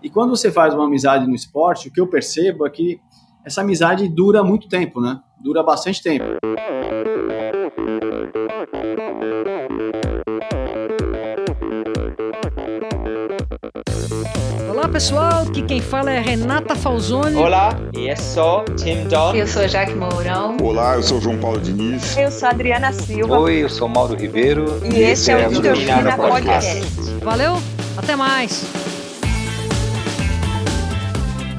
E quando você faz uma amizade no esporte, o que eu percebo é que essa amizade dura muito tempo, né? Dura bastante tempo. Olá pessoal, aqui quem fala é Renata Falzoni. Olá, eu sou Tim Don. Eu sou Jaque Mourão. Olá, eu sou João Paulo Diniz. Eu sou Adriana Silva. Oi, eu sou Mauro Ribeiro. E, e esse, esse é o Endorfina Podcast. Podcast. Valeu, até mais.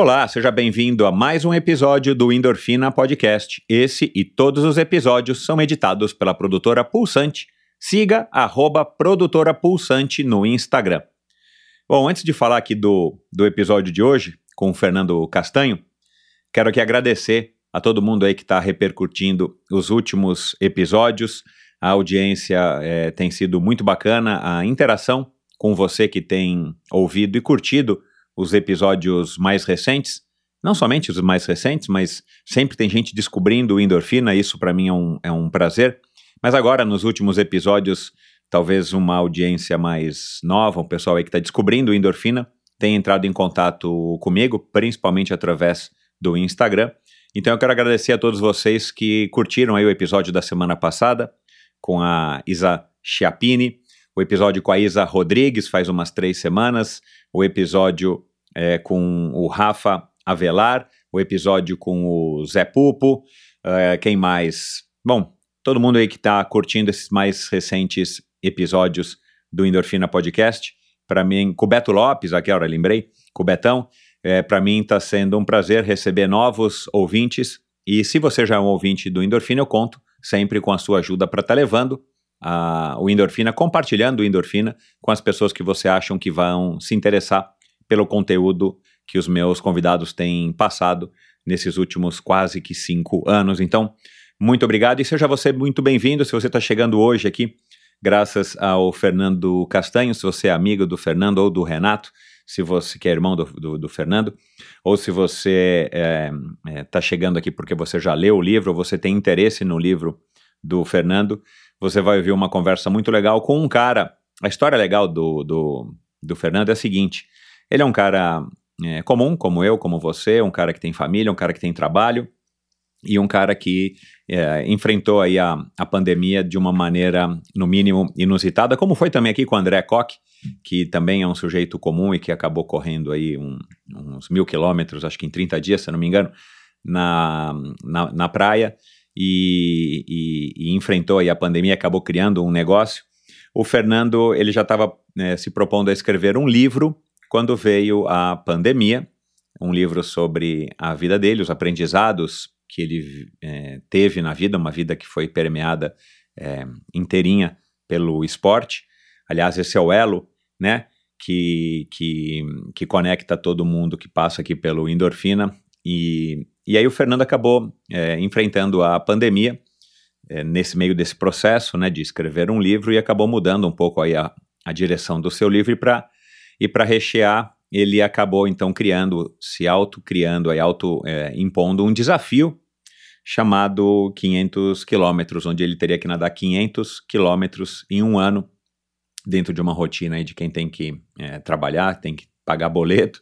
Olá, seja bem-vindo a mais um episódio do Endorfina Podcast. Esse e todos os episódios são editados pela produtora Pulsante. Siga arroba produtora Pulsante no Instagram. Bom, antes de falar aqui do, do episódio de hoje com o Fernando Castanho, quero aqui agradecer a todo mundo aí que está repercutindo os últimos episódios. A audiência é, tem sido muito bacana, a interação com você que tem ouvido e curtido os episódios mais recentes, não somente os mais recentes, mas sempre tem gente descobrindo endorfina, isso para mim é um, é um prazer. Mas agora, nos últimos episódios, talvez uma audiência mais nova, um pessoal aí que está descobrindo endorfina, tem entrado em contato comigo, principalmente através do Instagram. Então eu quero agradecer a todos vocês que curtiram aí o episódio da semana passada com a Isa Chiapini, o episódio com a Isa Rodrigues faz umas três semanas, o episódio é, com o Rafa Avelar, o episódio com o Zé Pupo, é, quem mais? Bom, todo mundo aí que está curtindo esses mais recentes episódios do Endorfina Podcast. Para mim, com o Beto Lopes, aqui, hora lembrei, com o Betão, é, para mim está sendo um prazer receber novos ouvintes. E se você já é um ouvinte do Endorfina, eu conto sempre com a sua ajuda para estar tá levando a, o Endorfina, compartilhando o Endorfina com as pessoas que você acham que vão se interessar pelo conteúdo que os meus convidados têm passado nesses últimos quase que cinco anos. Então, muito obrigado e seja você muito bem-vindo. Se você está chegando hoje aqui, graças ao Fernando Castanho, se você é amigo do Fernando ou do Renato, se você que é irmão do, do, do Fernando, ou se você está é, é, tá chegando aqui porque você já leu o livro, ou você tem interesse no livro do Fernando, você vai ouvir uma conversa muito legal com um cara. A história legal do, do, do Fernando é a seguinte: ele é um cara é, comum, como eu, como você, um cara que tem família, um cara que tem trabalho e um cara que é, enfrentou aí a, a pandemia de uma maneira, no mínimo, inusitada, como foi também aqui com o André Koch, que também é um sujeito comum e que acabou correndo aí um, uns mil quilômetros, acho que em 30 dias, se não me engano, na, na, na praia e, e, e, enfrentou aí a pandemia, acabou criando um negócio. O Fernando, ele já estava né, se propondo a escrever um livro quando veio a pandemia, um livro sobre a vida dele, os aprendizados que ele é, teve na vida, uma vida que foi permeada é, inteirinha pelo esporte. Aliás, esse é o elo, né, que, que, que conecta todo mundo que passa aqui pelo endorfina. E, e aí o Fernando acabou é, enfrentando a pandemia é, nesse meio desse processo, né, de escrever um livro e acabou mudando um pouco aí a, a direção do seu livro para e para rechear, ele acabou então criando, se auto-criando, auto-impondo é, um desafio chamado 500 quilômetros, onde ele teria que nadar 500 quilômetros em um ano, dentro de uma rotina aí de quem tem que é, trabalhar, tem que pagar boleto.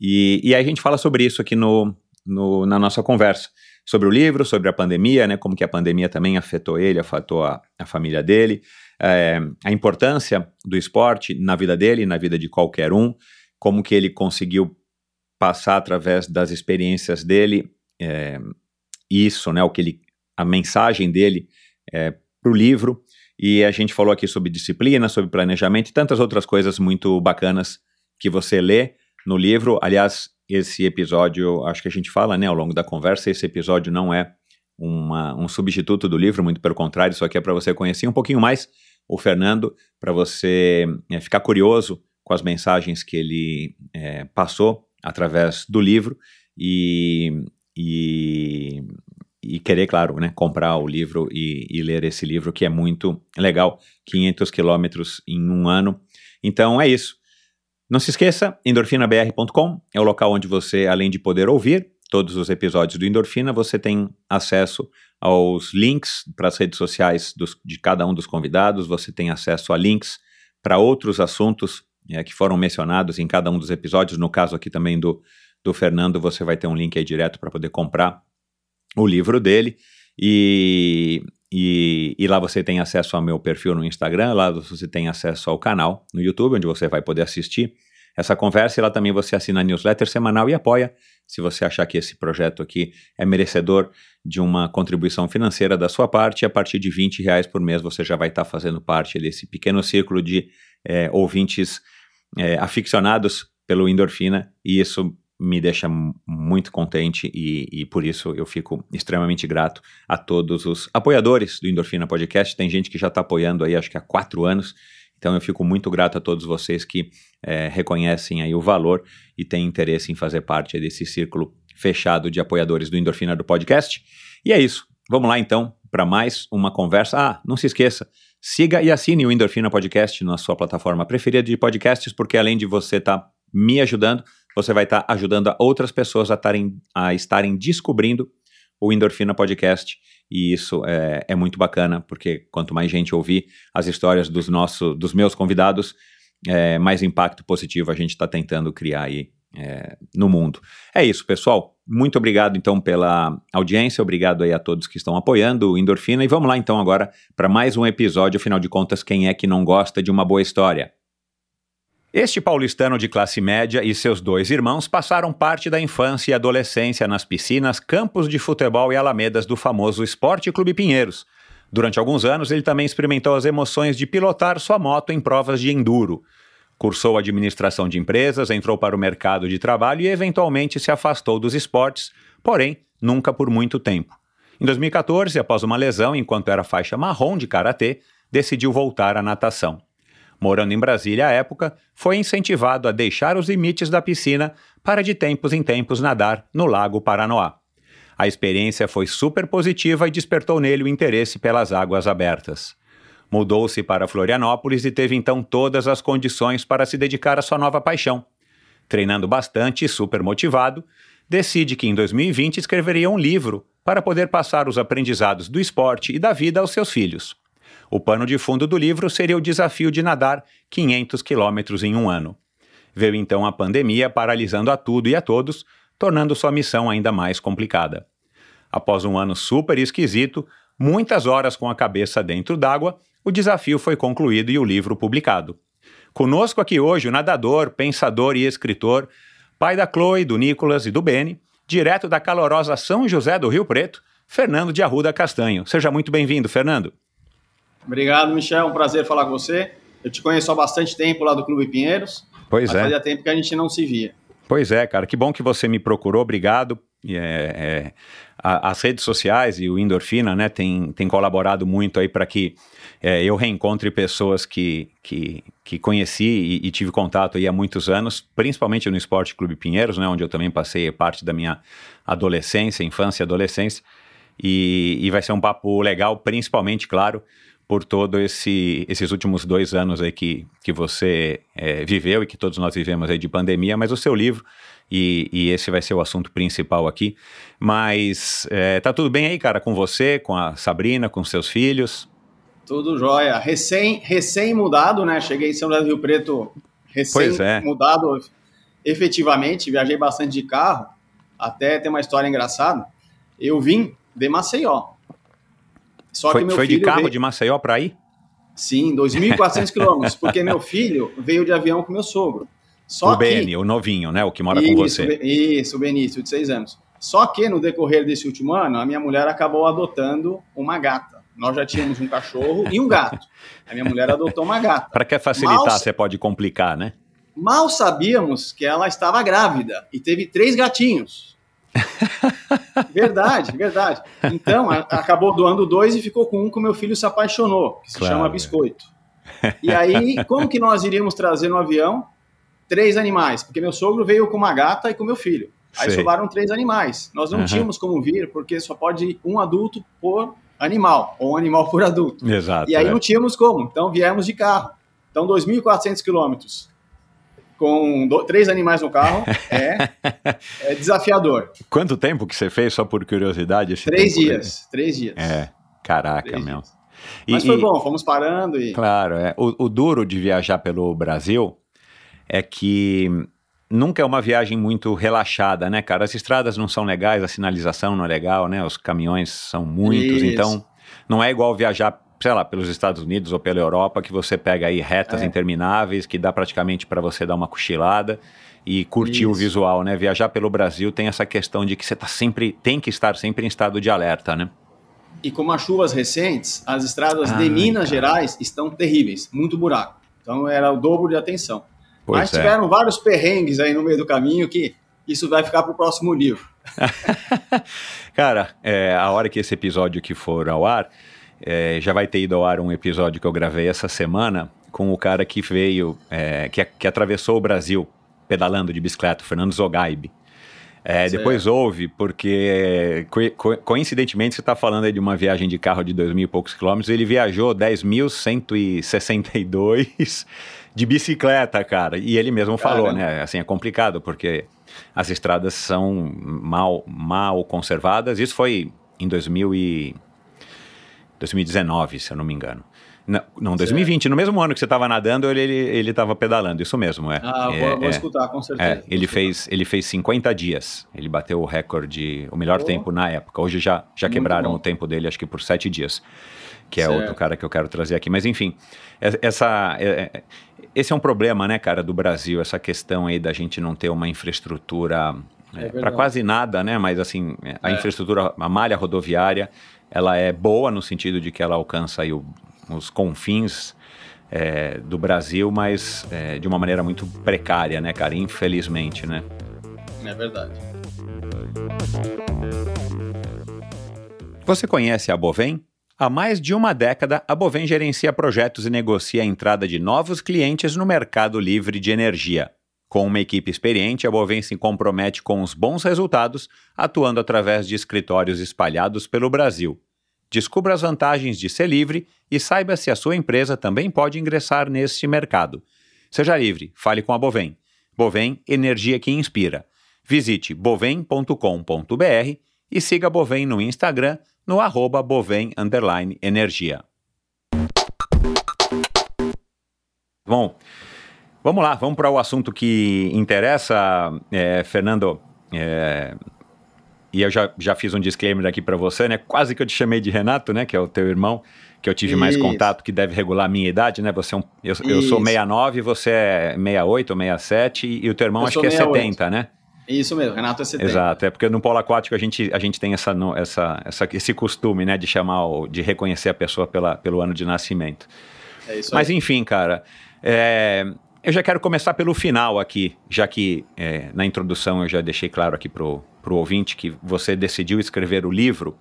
E, e aí a gente fala sobre isso aqui no, no, na nossa conversa, sobre o livro, sobre a pandemia, né, como que a pandemia também afetou ele, afetou a, a família dele, é, a importância do esporte na vida dele, na vida de qualquer um, como que ele conseguiu passar através das experiências dele é, isso, né, o que ele, a mensagem dele é, para o livro. E a gente falou aqui sobre disciplina, sobre planejamento e tantas outras coisas muito bacanas que você lê no livro. Aliás, esse episódio, acho que a gente fala, né, ao longo da conversa, esse episódio não é uma, um substituto do livro, muito pelo contrário, isso aqui é para você conhecer um pouquinho mais o Fernando, para você é, ficar curioso com as mensagens que ele é, passou através do livro e, e, e querer, claro, né, comprar o livro e, e, ler esse livro, que é muito legal. 500 quilômetros em um ano. Então é isso. Não se esqueça, endorfinabr.com é o local onde você, além de poder ouvir todos os episódios do Endorfina, você tem acesso aos links para as redes sociais dos, de cada um dos convidados, você tem acesso a links para outros assuntos é, que foram mencionados em cada um dos episódios. No caso aqui também do, do Fernando, você vai ter um link aí direto para poder comprar o livro dele. E, e, e, lá você tem acesso ao meu perfil no Instagram, lá você tem acesso ao canal no YouTube, onde você vai poder assistir essa conversa. E lá também você assina a newsletter semanal e apoia, se você achar que esse projeto aqui é merecedor de uma contribuição financeira da sua parte. A partir de 20 reais por mês você já vai estar fazendo parte desse pequeno círculo de é, ouvintes é, aficionados pelo endorfina. E isso me deixa muito contente e, e, por isso eu fico extremamente grato a todos os apoiadores do Endorfina Podcast. Tem gente que já está apoiando aí, acho que há quatro anos. Então eu fico muito grato a todos vocês que é, reconhecem aí o valor e têm interesse em fazer parte desse círculo fechado de apoiadores do Endorfina do Podcast. E é isso. Vamos lá então para mais uma conversa. Ah, não se esqueça, siga e assine o Endorfina Podcast na sua plataforma preferida de podcasts, porque além de você estar tá me ajudando, você vai estar ajudando a outras pessoas a, tarem, a estarem descobrindo o Endorfina Podcast. E isso é, é, muito bacana, porque quanto mais gente ouvir as histórias dos, nosso, dos meus convidados, é, mais impacto positivo a gente está tentando criar aí é, no mundo. É isso, pessoal. Muito obrigado então pela audiência, obrigado aí a todos que estão apoiando o Endorfina. E vamos lá então agora para mais um episódio. Afinal de contas, quem é que não gosta de uma boa história? Este paulistano de classe média e seus dois irmãos passaram parte da infância e adolescência nas piscinas, campos de futebol e alamedas do famoso Esporte Clube Pinheiros. Durante alguns anos, ele também experimentou as emoções de pilotar sua moto em provas de enduro. Cursou administração de empresas, entrou para o mercado de trabalho e eventualmente se afastou dos esportes, porém, nunca por muito tempo. Em 2014, após uma lesão enquanto era faixa marrom de karatê, decidiu voltar à natação morando em Brasília à época, foi incentivado a deixar os limites da piscina para de tempos em tempos nadar no Lago Paranoá. A experiência foi super positiva e despertou nele o interesse pelas águas abertas. Mudou-se para Florianópolis e teve então todas as condições para se dedicar à sua nova paixão. Treinando bastante e super motivado, decide que em 2020 escreveria um livro para poder passar os aprendizados do esporte e da vida aos seus filhos. O pano de fundo do livro seria o desafio de nadar 500 quilômetros em um ano. Veio então a pandemia paralisando a tudo e a todos, tornando sua missão ainda mais complicada. Após um ano super esquisito, muitas horas com a cabeça dentro d'água, o desafio foi concluído e o livro publicado. Conosco aqui hoje o nadador, pensador e escritor, pai da Chloe, do Nicolas e do Beni, direto da calorosa São José do Rio Preto, Fernando de Arruda Castanho. Seja muito bem-vindo, Fernando. Obrigado, Michel. É um prazer falar com você. Eu te conheço há bastante tempo lá do Clube Pinheiros. Pois é. Fazia tempo que a gente não se via. Pois é, cara. Que bom que você me procurou. Obrigado. É, é, as redes sociais e o Endorfina, né, tem, tem colaborado muito aí para que é, eu reencontre pessoas que, que, que conheci e, e, tive contato aí há muitos anos, principalmente no Esporte Clube Pinheiros, né, onde eu também passei parte da minha adolescência, infância e adolescência. E, e vai ser um papo legal, principalmente, claro, por todo esse, esses últimos dois anos aí que, que você é, viveu e que todos nós vivemos aí de pandemia, mas o seu livro, e, e esse vai ser o assunto principal aqui. Mas é, tá tudo bem aí, cara, com você, com a Sabrina, com seus filhos? Tudo jóia. Recém, recém mudado, né? Cheguei em São José do Rio Preto recém é. mudado efetivamente, viajei bastante de carro, até tem uma história engraçada. Eu vim de Maceió, só foi, que meu foi filho de carro veio... de Maceió para ir? Sim, 2.400 quilômetros, porque meu filho veio de avião com meu sogro. Só o Beni, o novinho, né? O que mora isso, com você. Isso, o Benício, de seis anos. Só que no decorrer desse último ano, a minha mulher acabou adotando uma gata. Nós já tínhamos um cachorro e um gato. A minha mulher adotou uma gata. Para que facilitar, Mal... você pode complicar, né? Mal sabíamos que ela estava grávida e teve três gatinhos. verdade, verdade. Então, a, acabou doando dois e ficou com um que o meu filho se apaixonou, que se claro. chama Biscoito. E aí, como que nós iríamos trazer no avião três animais? Porque meu sogro veio com uma gata e com meu filho. Aí Sei. sobraram três animais. Nós não uhum. tínhamos como vir, porque só pode ir um adulto por animal, ou um animal por adulto. Exato. E aí é. não tínhamos como, então viemos de carro. Então, 2.400 quilômetros com do, três animais no carro é, é, desafiador. Quanto tempo que você fez, só por curiosidade? três dias, três dias. É, caraca, três meu. Dias. Mas foi bom, fomos parando e... Claro, é. O, o duro de viajar pelo Brasil é que nunca é uma viagem muito relaxada, né, cara? As estradas não são legais, a sinalização não é legal, né? Os caminhões são muitos, Isso. então não é igual viajar, sei lá, pelos Estados Unidos ou pela Europa, que você pega aí retas é. intermináveis, que dá praticamente para você dar uma cochilada e curtir Isso. o visual, né? Viajar pelo Brasil tem essa questão de que você tá sempre, tem que estar sempre em estado de alerta, né? E como as chuvas recentes, as estradas ah, de Minas cara. Gerais estão terríveis, muito buraco. Então era o dobro de atenção. Pois Mas é. tiveram vários perrengues aí no meio do caminho que isso vai ficar para o próximo livro. Cara, é, a hora que esse episódio que for ao ar, é, já vai ter ido ao ar um episódio que eu gravei essa semana com o cara que veio, é, que, que atravessou o Brasil pedalando de bicicleta, Fernando Zogaib. É, depois houve, porque co coincidentemente você está falando aí de uma viagem de carro de dois mil e poucos quilômetros, ele viajou 10.162 de bicicleta, cara. E ele mesmo falou, Caramba. né? Assim, é complicado, porque as estradas são mal, mal conservadas. Isso foi em 2000 e 2019, se eu não me engano. Não, não 2020, no mesmo ano que você estava nadando, ele estava pedalando, isso mesmo, é. Ah, é, vou, vou é, escutar, com certeza. É, ele, fez, ele fez 50 dias, ele bateu o recorde, o melhor oh. tempo na época. Hoje já, já quebraram o tempo dele, acho que por 7 dias, que é certo. outro cara que eu quero trazer aqui. Mas enfim, essa, é, é, esse é um problema, né, cara, do Brasil, essa questão aí da gente não ter uma infraestrutura é, para quase nada, né? Mas assim, a infraestrutura, a malha rodoviária, ela é boa no sentido de que ela alcança aí o os confins é, do Brasil, mas é, de uma maneira muito precária, né, cara? Infelizmente, né? É verdade. Você conhece a Bovem? Há mais de uma década, a Bovem gerencia projetos e negocia a entrada de novos clientes no mercado livre de energia. Com uma equipe experiente, a Bovem se compromete com os bons resultados, atuando através de escritórios espalhados pelo Brasil. Descubra as vantagens de ser livre e saiba se a sua empresa também pode ingressar neste mercado. Seja livre, fale com a Bovem. Bovem, energia que inspira. Visite bovem.com.br e siga a Bovem no Instagram no arroba bovem energia. Bom, vamos lá, vamos para o assunto que interessa, é, Fernando. É, e eu já, já fiz um disclaimer aqui para você, né? Quase que eu te chamei de Renato, né? Que é o teu irmão, que eu tive Isso. mais contato, que deve regular a minha idade, né? Você é um, eu, eu sou 69, você é 68 ou 67, e, o teu irmão eu acho que é 68. 70, né? Isso mesmo, Renato é 70. Exato, é porque no polo aquático a gente, a gente tem essa, essa, essa, esse costume, né? De chamar, de reconhecer a pessoa pela, pelo ano de nascimento. É isso Mas enfim, cara, é, eu já quero começar pelo final aqui, já que é, na introdução eu já deixei claro aqui para o ouvinte que você decidiu escrever o livro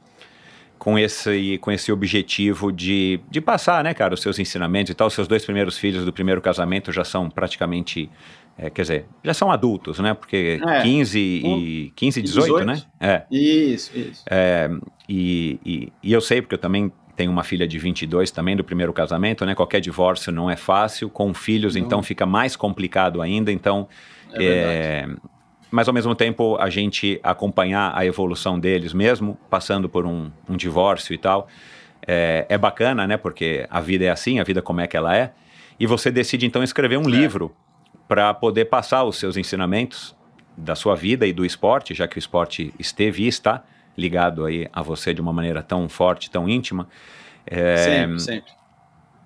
com esse, com esse objetivo de, de passar, né, cara, os seus ensinamentos e tal. Os seus dois primeiros filhos do primeiro casamento já são praticamente, é, quer dizer, já são adultos, né? Porque é, 15 e 15 e 18, 18, né? É. Isso, isso. É, e, e, e eu sei, porque eu também tenho uma filha de 22 também do primeiro casamento, né? Qualquer divórcio não é fácil, com filhos não. então fica mais complicado ainda, então... É, é mas ao mesmo tempo a gente acompanhar a evolução deles mesmo, passando por um, um divórcio e tal, é, é, bacana, né? Porque a vida é assim, a vida como é que ela é. E você decide então escrever um é. livro para poder passar os seus ensinamentos da sua vida e do esporte, já que o esporte esteve e está ligado aí a você de uma maneira tão forte, tão íntima. É, sempre, sempre.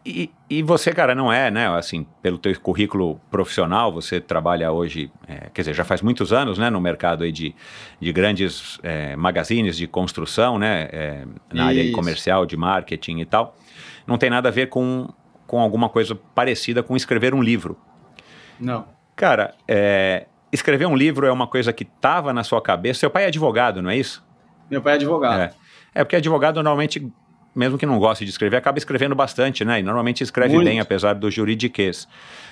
E, e, você, cara, não é, né? Assim, pelo teu currículo profissional, você trabalha hoje, é, quer dizer, já faz muitos anos, né? No mercado aí de, de grandes é, magazines de construção, né? É, na Isso. área comercial, de marketing e tal. Não tem nada a ver com, com alguma coisa parecida com escrever um livro. Não. Cara, é, escrever um livro é uma coisa que estava na sua cabeça. Seu pai é advogado, não é isso? Meu pai é advogado. É, é porque advogado normalmente mesmo que não goste de escrever, acaba escrevendo bastante, né? E normalmente escreve Muito. bem, apesar do juridiquês.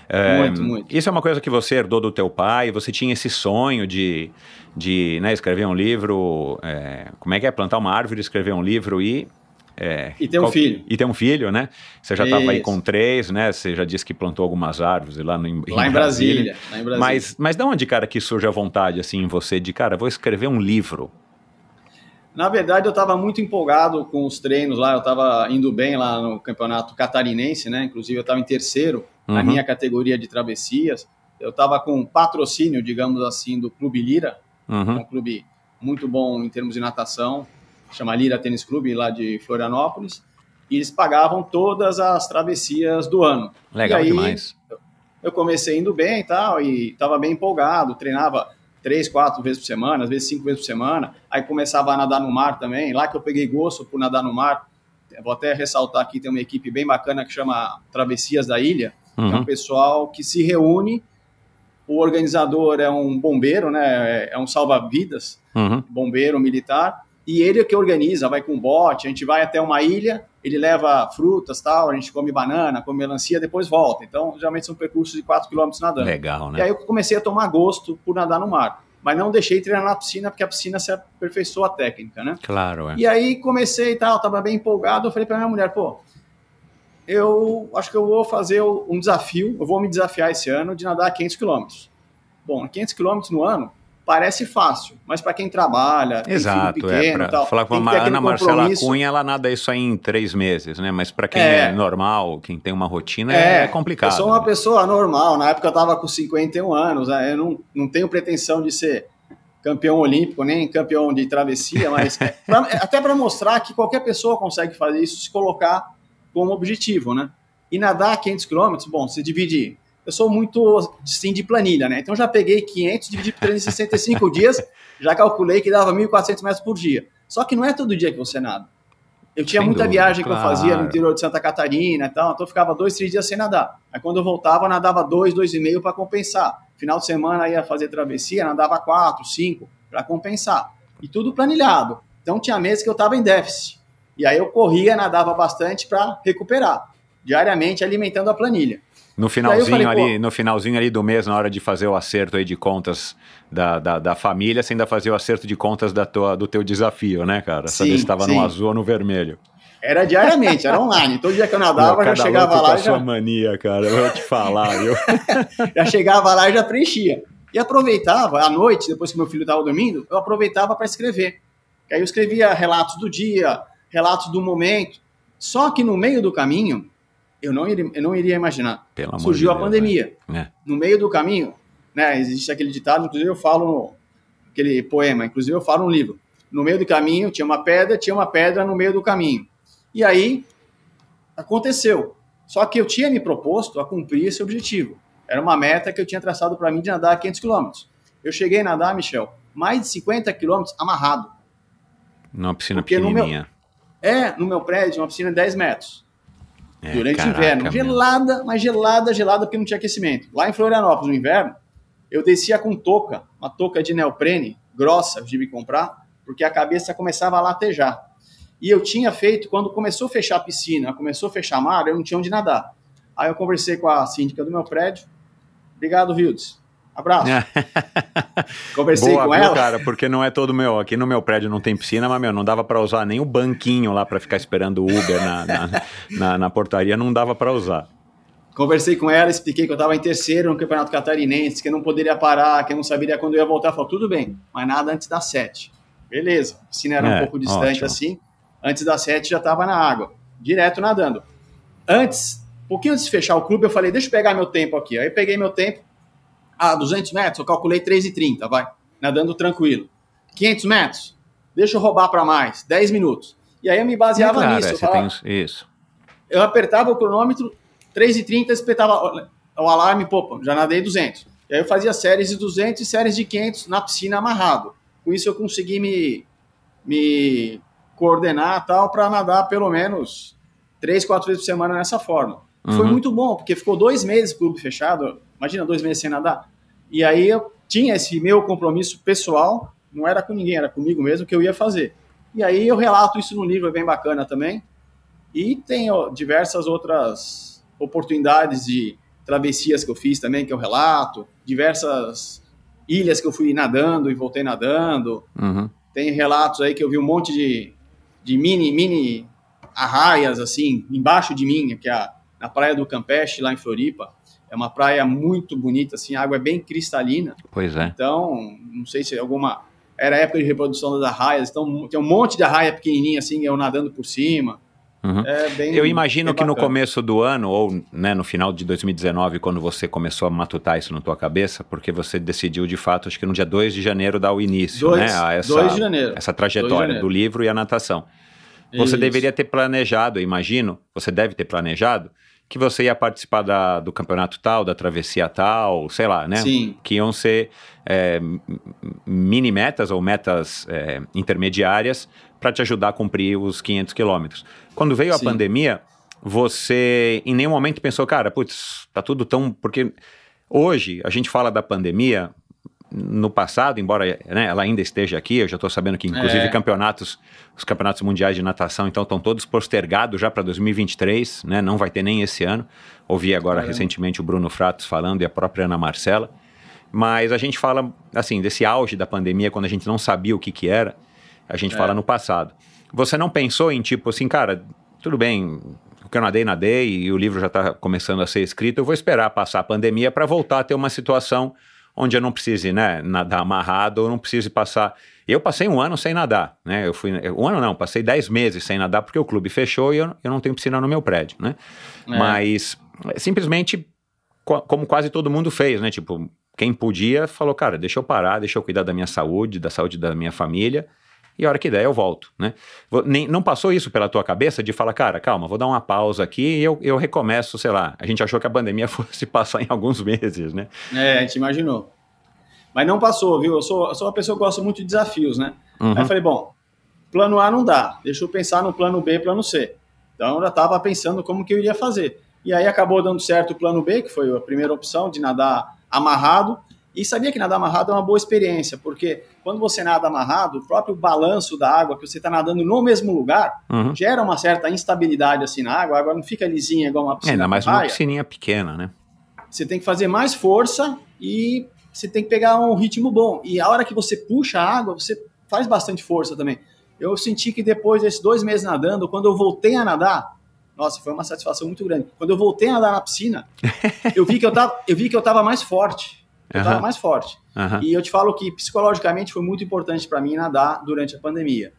É, Muito, muito. Isso é uma coisa que você herdou do teu pai, você tinha esse sonho de, de né, escrever um livro, é, como é que é? Plantar uma árvore, escrever um livro e... é, E ter um filho. E ter um filho, né? Você já estava aí com três, né? Você já disse que plantou algumas árvores lá, no, Lá em Brasília. Lá em Brasília. Mas, mas da onde, cara, que surge a vontade, assim, em você de, cara, vou escrever um livro? Na verdade, eu estava muito empolgado com os treinos lá. Eu estava indo bem lá no campeonato catarinense, né? Inclusive, eu estava em terceiro na Uhum. minha categoria de travessias. Eu estava com patrocínio, digamos assim, do Clube Lira, Uhum. um clube muito bom em termos de natação, chama Lira Tênis Clube, lá de Florianópolis. E eles pagavam todas as travessias do ano. Legal E aí, demais. eu comecei indo bem e tal, e estava bem empolgado, treinava três, quatro vezes por semana, às vezes cinco vezes por semana, aí começava a nadar no mar também, lá que eu peguei gosto por nadar no mar, vou até ressaltar aqui, tem uma equipe bem bacana que chama Travessias da Ilha, que é um Uhum. pessoal que se reúne, o organizador é um bombeiro, né, é um salva-vidas, Uhum. bombeiro militar, e ele é que organiza, vai com bote, a gente vai até uma ilha, ele leva frutas, tal, a gente come banana, come melancia, depois volta. Então, geralmente são percursos de 4 km nadando. Legal, E né? aí eu comecei a tomar gosto por nadar no mar, mas não deixei treinar na piscina, porque a piscina se aperfeiçoa a técnica, né? Claro, é. E aí comecei e tal, tava bem empolgado, eu falei pra minha mulher, pô, eu acho que eu vou fazer um desafio, eu vou me desafiar esse ano de nadar 500 quilômetros. Bom, 500 quilômetros no ano parece fácil, mas para quem trabalha, tem Exato, é. pequeno e tal, falar com a Ana Marcela. Cunha, ela nada isso aí em três meses, né? Mas pra quem é, É. normal, quem tem uma rotina, é, complicado. Eu sou uma pessoa normal. Na época eu estava com 51 anos. Né? Eu não, não tenho pretensão de ser campeão olímpico, nem campeão de travessia, mas é pra- até para mostrar que qualquer pessoa consegue fazer isso, se colocar como objetivo, né? E nadar 500 quilômetros, bom, você divide... Eu sou muito, sim, de planilha, né? Então já peguei 500, dividi por 365 dias, já calculei que dava 1.400 metros por dia. Só que não é todo dia que você nada. Eu tinha Sem muita dúvida, viagem que eu fazia no claro. interior de Santa Catarina e tal, então eu ficava dois, três dias sem nadar. Aí quando eu voltava, eu nadava dois, dois e meio para compensar. Final de semana ia fazer travessia, nadava quatro, cinco para compensar. E tudo planilhado. Então tinha meses que eu estava em déficit. E aí eu corria, nadava bastante para recuperar, diariamente alimentando a planilha. No finalzinho falei, ali, no finalzinho ali do mês, na hora de fazer o acerto aí de contas da, da, da família, você ainda fazia o acerto de contas da tua, do teu desafio, né, cara? Saber Sim, se estava no azul ou no vermelho. Era diariamente, era online. Todo dia que eu nadava, Meu, já chegava lá com a e sua já, mania, cara. Eu vou te falar, viu? já chegava lá e já preenchia. E aproveitava, à noite, depois que meu filho estava dormindo, eu aproveitava para escrever. Aí eu escrevia relatos do dia, relatos do momento. Só que no meio do caminho, eu não iria, eu não iria imaginar. Pelo Surgiu a Deus, pandemia. né? No meio do caminho, né, existe aquele ditado, inclusive eu falo aquele poema, inclusive eu falo no livro. No meio do caminho tinha uma pedra, tinha uma pedra no meio do caminho. E aí aconteceu. Só que eu tinha me proposto a cumprir esse objetivo. Era uma meta que eu tinha traçado para mim de nadar 500 quilômetros. Eu cheguei a nadar, Michel, mais de 50 quilômetros amarrado. Numa piscina Porque no meu- pequenininha. É, no meu prédio, uma piscina de 10 metros. É, durante o caraca, inverno. meu. Gelada, mas gelada, gelada, porque não tinha aquecimento. Lá em Florianópolis, no inverno, eu descia com touca, uma touca de neoprene, grossa, eu tive que comprar, porque a cabeça começava a latejar. E eu tinha feito, quando começou a fechar a piscina, começou a fechar a mar, eu não tinha onde nadar. Aí eu conversei com a síndica do meu prédio. Obrigado, Vildes. Abraço. Conversei Boa, com ela. cara? Porque não é todo meu. Aqui no meu prédio não tem piscina, mas, meu, não dava pra usar nem o banquinho lá pra ficar esperando o Uber na, na, na- na portaria, não dava pra usar. Conversei com ela, expliquei que eu estava em terceiro no Campeonato Catarinense, que eu não poderia parar, que eu não saberia quando eu ia voltar. Falou, tudo bem, mas nada antes das sete. Beleza, a piscina era É, um pouco distante ótimo. assim. Antes das sete já estava na água, direto nadando. Antes, um pouquinho antes de fechar o clube, eu falei, deixa eu pegar meu tempo aqui. Aí eu peguei meu tempo, ah, 200 metros, eu calculei 3,30, vai, nadando tranquilo. 500 metros, deixa eu roubar para mais, 10 minutos. E aí eu me baseava Claro, nisso. é, eu falava, tem isso. eu apertava o cronômetro, 3h30, espetava o alarme, pô, já nadei 200. E aí eu fazia séries de 200 e séries de 500 na piscina amarrado. Com isso eu consegui me, me coordenar tal para nadar pelo menos 3, 4 vezes por semana nessa forma. Foi Uhum. muito bom, porque ficou dois meses o clube fechado, imagina dois meses sem nadar. E aí eu tinha esse meu compromisso pessoal, não era com ninguém, era comigo mesmo que eu ia fazer. E aí eu relato isso no livro, é bem bacana também. E tem ó, diversas outras oportunidades de travessias que eu fiz também, que eu relato, diversas ilhas que eu fui nadando e voltei nadando. Uhum. Tem relatos aí que eu vi um monte de, de mini, mini arraias, assim, embaixo de mim, que é a, na praia do Campeche, lá em Floripa. É uma praia muito bonita, assim, a água é bem cristalina. Pois é. Então, não sei se alguma... Era época de reprodução das arraias, então tem um monte de arraia pequenininha, assim, eu nadando por cima. Uhum. É bem, eu imagino que no começo do ano, ou né, no final de 2019, quando você começou a matutar isso na tua cabeça, porque você decidiu de fato, acho que no dia 2 de janeiro dar o início dois, né, a essa, de janeiro. essa trajetória do livro e a natação. Você isso. deveria ter planejado, eu imagino, você deve ter planejado, que você ia participar da, do campeonato tal, da travessia tal, sei lá, né? Sim. Que iam ser é, mini metas ou metas é, intermediárias para te ajudar a cumprir os 500 quilômetros. Quando veio a Sim. pandemia, você em nenhum momento pensou, cara, putz, tá tudo tão. Porque hoje a gente fala da pandemia. No passado, embora né, ela ainda esteja aqui, eu já estou sabendo que, inclusive, é. campeonatos, os campeonatos mundiais de natação, então, estão todos postergados já para 2023, né? Não vai ter nem esse ano. Ouvi agora Caramba. recentemente o Bruno Fratos falando e a própria Ana Marcela. Mas a gente fala, assim, desse auge da pandemia, quando a gente não sabia o que, que era, a gente é. fala no passado. Você não pensou em tipo assim, cara, tudo bem, o que eu nadei, nadei, e o livro já está começando a ser escrito, eu vou esperar passar a pandemia para voltar a ter uma situação onde eu não precise, né, nadar amarrado, ou não precise passar. Eu passei um ano sem nadar, né? Eu fui. Um ano não, passei dez meses sem nadar porque o clube fechou e eu, eu não tenho piscina no meu prédio, né? É. Mas simplesmente, como quase todo mundo fez, né? Tipo, quem podia falou, cara, deixa eu parar, deixa eu cuidar da minha saúde, da saúde da minha família e a hora que der eu volto, né? Nem, não passou isso pela tua cabeça de falar, cara, calma, vou dar uma pausa aqui e eu, eu recomeço, sei lá. A gente achou que a pandemia fosse passar em alguns meses, né? É, a gente imaginou. Mas não passou, viu? Eu sou, eu sou uma pessoa que gosta muito de desafios, né? Uhum. Aí eu falei, bom, plano A não dá, deixa eu pensar no plano B, plano C. Então eu já estava pensando como que eu iria fazer. E aí acabou dando certo o plano B, que foi a primeira opção de nadar amarrado. E sabia que nadar amarrado é uma boa experiência, porque quando você nada amarrado, o próprio balanço da água, que você está nadando no mesmo lugar, uhum. gera uma certa instabilidade assim na água, a água não fica lisinha igual uma piscina. É, ainda mais uma piscininha pequena, né? Você tem que fazer mais força e você tem que pegar um ritmo bom. E a hora que você puxa a água, você faz bastante força também. Eu senti que depois desses dois meses nadando, quando eu voltei a nadar, nossa, foi uma satisfação muito grande. Quando eu voltei a nadar na piscina, eu vi que eu tava, eu vi que eu tava mais forte. Eu estava mais forte. E eu te falo que psicologicamente foi muito importante para mim nadar durante a pandemia.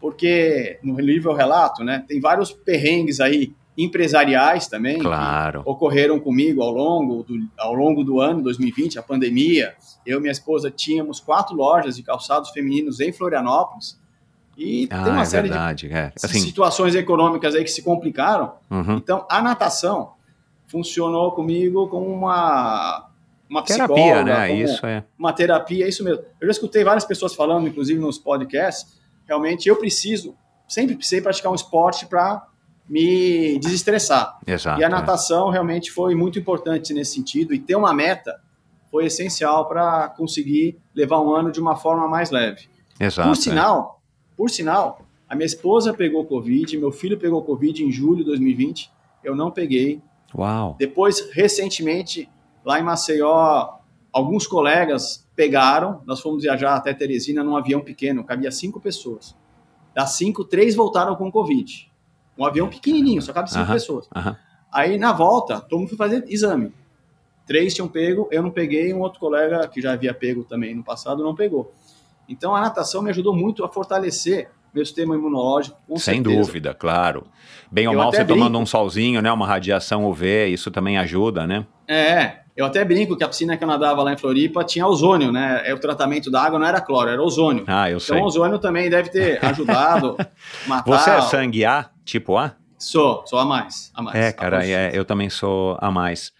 Porque no livro eu relato, né? Tem vários perrengues aí empresariais também claro. que ocorreram comigo ao longo do, ao longo do ano 2020, a pandemia. Eu e minha esposa tínhamos quatro lojas de calçados femininos em Florianópolis. E ah, tem uma é série verdade, de é. assim, situações econômicas aí que se complicaram. Uhum. Então, a natação funcionou comigo como uma uma terapia, né? Isso é. Uma terapia, é isso mesmo. Eu já escutei várias pessoas falando, inclusive nos podcasts, realmente eu preciso, sempre precisei praticar um esporte para me desestressar. Exato, e a é. natação é. realmente foi muito importante nesse sentido e ter uma meta foi essencial para conseguir levar um ano de uma forma mais leve. Exato. Por é. sinal, é. por sinal, a minha esposa pegou Covid, meu filho pegou Covid em julho de 2020, eu não peguei. Uau. Depois, recentemente, Lá em Maceió, alguns colegas pegaram, nós fomos viajar até Teresina num avião pequeno, cabia cinco pessoas. Das cinco, três voltaram com Covid. Um avião pequenininho, só cabe cinco uh -huh, pessoas. Uh -huh. Aí, na volta, todo mundo foi fazer exame. Três tinham pego, eu não peguei, um outro colega que já havia pego também no passado não pegou. Então, a natação me ajudou muito a fortalecer meu sistema imunológico, com Sem certeza. dúvida, claro. Bem ou eu mal, você brinco. tomando um solzinho, né, uma radiação UV, isso também ajuda, né? É, eu até brinco que a piscina que eu nadava lá em Floripa tinha ozônio, né? É, o tratamento da água não era cloro, era ozônio. Ah, eu sei. Então ozônio também deve ter ajudado matar... Você é sangue A, tipo A? Sou, sou A mais. A mais é, cara, é, eu também sou A mais.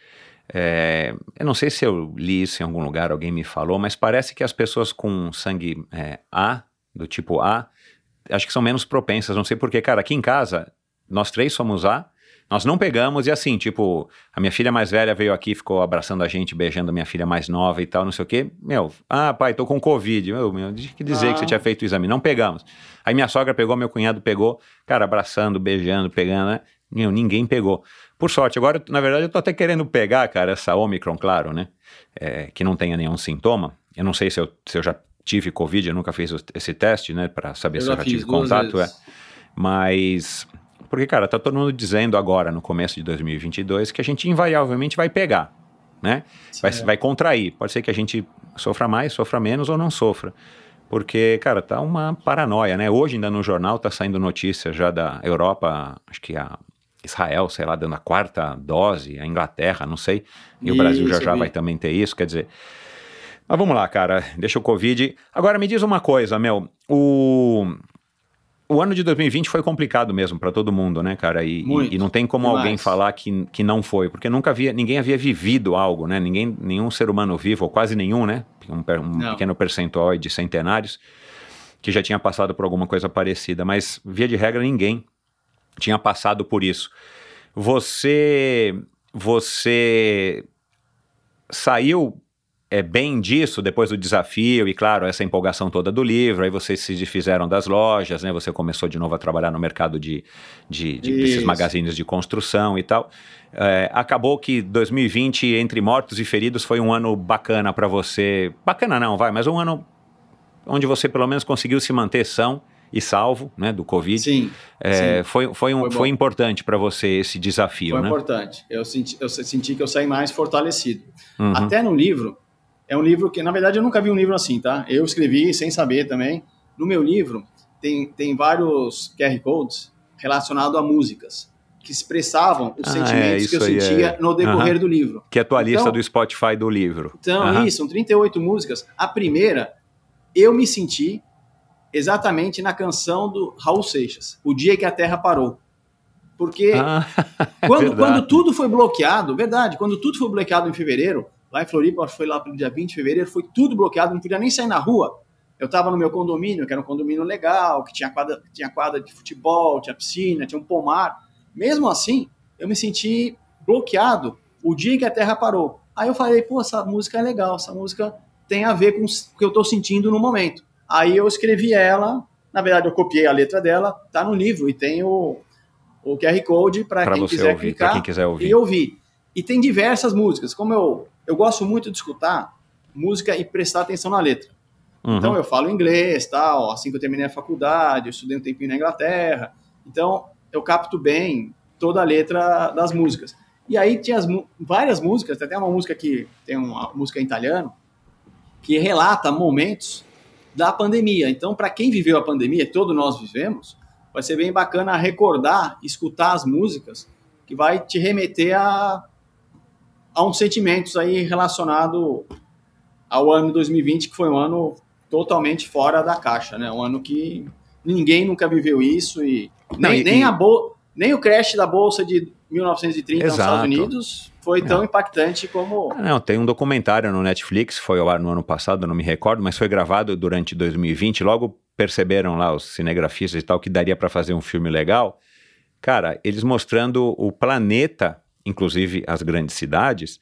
É, eu não sei se eu li isso em algum lugar, alguém me falou, mas parece que as pessoas com sangue é, A, do tipo A, acho que são menos propensas, não sei porquê. Cara, aqui em casa, nós três somos A, Nós não pegamos e assim, tipo, a minha filha mais velha veio aqui, ficou abraçando a gente, beijando a minha filha mais nova e tal, não sei o quê. Meu, ah, pai, tô com Covid. Meu, meu, que dizer ah. que você ah. tinha feito o exame. Não pegamos. Aí minha sogra pegou, meu cunhado pegou, cara, abraçando, beijando, pegando, né? Meu, ninguém pegou. Por sorte, agora, na verdade, eu tô até querendo pegar, cara, essa Omicron, claro, né? É, que não tenha nenhum sintoma. Eu não sei se eu, se eu já tive Covid, eu nunca fiz esse teste, né, para saber eu se eu já tive contato. É. Mas porque, cara, tá todo mundo dizendo agora, no começo de 2022, que a gente invariavelmente vai pegar, né? Vai, vai contrair. Pode ser que a gente sofra mais, sofra menos ou não sofra. Porque, cara, tá uma paranoia, né? Hoje, ainda no jornal, tá saindo notícia já da Europa, acho que a Israel, sei lá, dando a quarta dose, a Inglaterra, não sei. E isso, o Brasil já já vai também ter isso, quer dizer. Mas vamos lá, cara, deixa o Covid. Agora me diz uma coisa, meu. O o ano de 2020 foi complicado mesmo para todo mundo, né, cara? E, e, e não tem como alguém falar que, que não foi, porque nunca havia, ninguém havia vivido algo, né? Ninguém, nenhum ser humano vivo, ou quase nenhum, né? Um, um pequeno percentual de centenários que já tinha passado por alguma coisa parecida, mas via de regra ninguém tinha passado por isso. Você, você saiu é, bem disso depois do desafio e, claro, essa empolgação toda do livro. Aí vocês se desfizeram das lojas, né? Você começou de novo a trabalhar no mercado de, de, de desses magazines de construção e tal. É, acabou que 2020, entre mortos e feridos, foi um ano bacana para você. Bacana não, vai, mas um ano onde você pelo menos conseguiu se manter são e salvo, né, do Covid. Sim. É, sim. Foi, foi, um, foi, foi importante para você esse desafio, foi né? Foi importante. Eu senti, eu senti que eu saí mais fortalecido. Uhum. Até no livro, é um livro que, na verdade, eu nunca vi um livro assim, tá? Eu escrevi sem saber também. No meu livro, tem, tem vários QR Codes relacionados a músicas que expressavam os ah, sentimentos é, que eu sentia é... no decorrer do livro. Que é a tua então, lista do Spotify do livro. Então, isso, são 38 músicas. A primeira, eu me senti exatamente na canção do Raul Seixas, O Dia que a Terra Parou. Porque ah, quando, quando tudo foi bloqueado, verdade, quando tudo foi bloqueado em fevereiro, Lá em Floripa, foi lá para dia 20 de fevereiro, foi tudo bloqueado, não podia nem sair na rua. Eu estava no meu condomínio, que era um condomínio legal, que tinha quadra, tinha quadra de futebol, tinha piscina, tinha um pomar. Mesmo assim, eu me senti bloqueado o dia que a Terra parou. Aí eu falei, pô, essa música é legal, essa música tem a ver com o que eu estou sentindo no momento. Aí eu escrevi ela, na verdade eu copiei a letra dela, tá no livro e tem o, o QR Code para quem quiser ouvir, clicar quem quiser ouvir. e ouvir. E tem diversas músicas, como eu eu gosto muito de escutar música e prestar atenção na letra. Uhum. Então eu falo inglês, tal, assim que eu terminei a faculdade, eu estudei um tempinho na Inglaterra. Então eu capto bem toda a letra das músicas. E aí tinha as, várias músicas, tem até uma música que tem uma música em italiano que relata momentos da pandemia. Então, para quem viveu a pandemia, todos nós vivemos, vai ser bem bacana recordar, escutar as músicas que vai te remeter a há uns sentimentos aí relacionado ao ano 2020, que foi um ano totalmente fora da caixa, né? Um ano que ninguém nunca viveu isso e Não, nem, e, nem, a bol nem o crash da bolsa de 1930 Exato. nos Estados Unidos foi tão não. impactante como. Ah, não, tem um documentário no Netflix, foi ao ar no ano passado, não me recordo, mas foi gravado durante 2020. Logo perceberam lá os cinegrafistas e tal que daria para fazer um filme legal. Cara, eles mostrando o planeta inclusive as grandes cidades,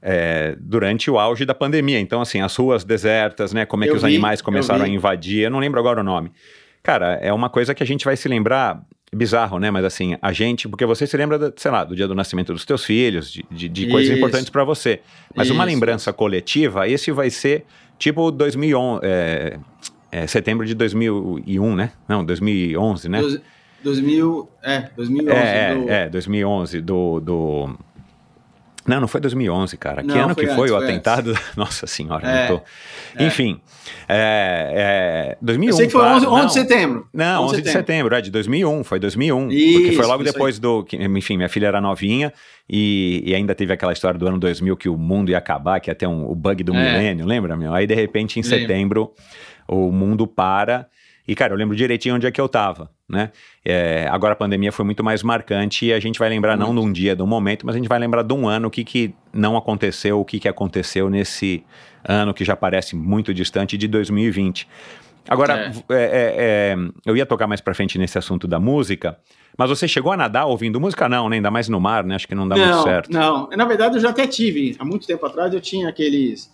é, durante o auge da pandemia. Então, assim, as ruas desertas, né? Como é eu que os vi, animais começaram a invadir, eu não lembro agora o nome. Cara, é uma coisa que a gente vai se lembrar bizarro, né? Mas assim, a gente, porque você se lembra, sei lá, do dia do nascimento dos teus filhos, de, de, de coisas importantes para você. Mas Isso. uma lembrança coletiva, esse vai ser tipo 2011, é, é, setembro de 2001, né? Não, 2011, né? 2000, é, 2011. É, do... é, 2011, do, do... Não, não foi 2011, cara. Não, que ano foi que foi antes, o foi atentado? Antes. Nossa senhora, é, não tô... É. Enfim, é, é, 2001. Eu sei que foi 11, 11 de setembro. Não, 11, 11 de setembro, é de 2001, foi 2001. Isso, porque foi logo depois aí. do... Enfim, minha filha era novinha e, e, ainda teve aquela história do ano 2000 que o mundo ia acabar, que ia ter um, o bug do é. milênio, lembra, meu? Aí, de repente, em Lembro. setembro, o mundo para e, cara, eu lembro direitinho onde é que eu tava, né? É, agora a pandemia foi muito mais marcante e a gente vai lembrar não de um dia, de um momento, mas a gente vai lembrar de um ano, o que, que não aconteceu, o que, que aconteceu nesse ano que já parece muito distante de 2020. Agora, é. É, é, é eu ia tocar mais pra frente nesse assunto da música, mas você chegou a nadar ouvindo música? Não, né? Ainda mais no mar, né? Acho que não dá não, muito certo. Não, na verdade eu já até tive. Há muito tempo atrás eu tinha aqueles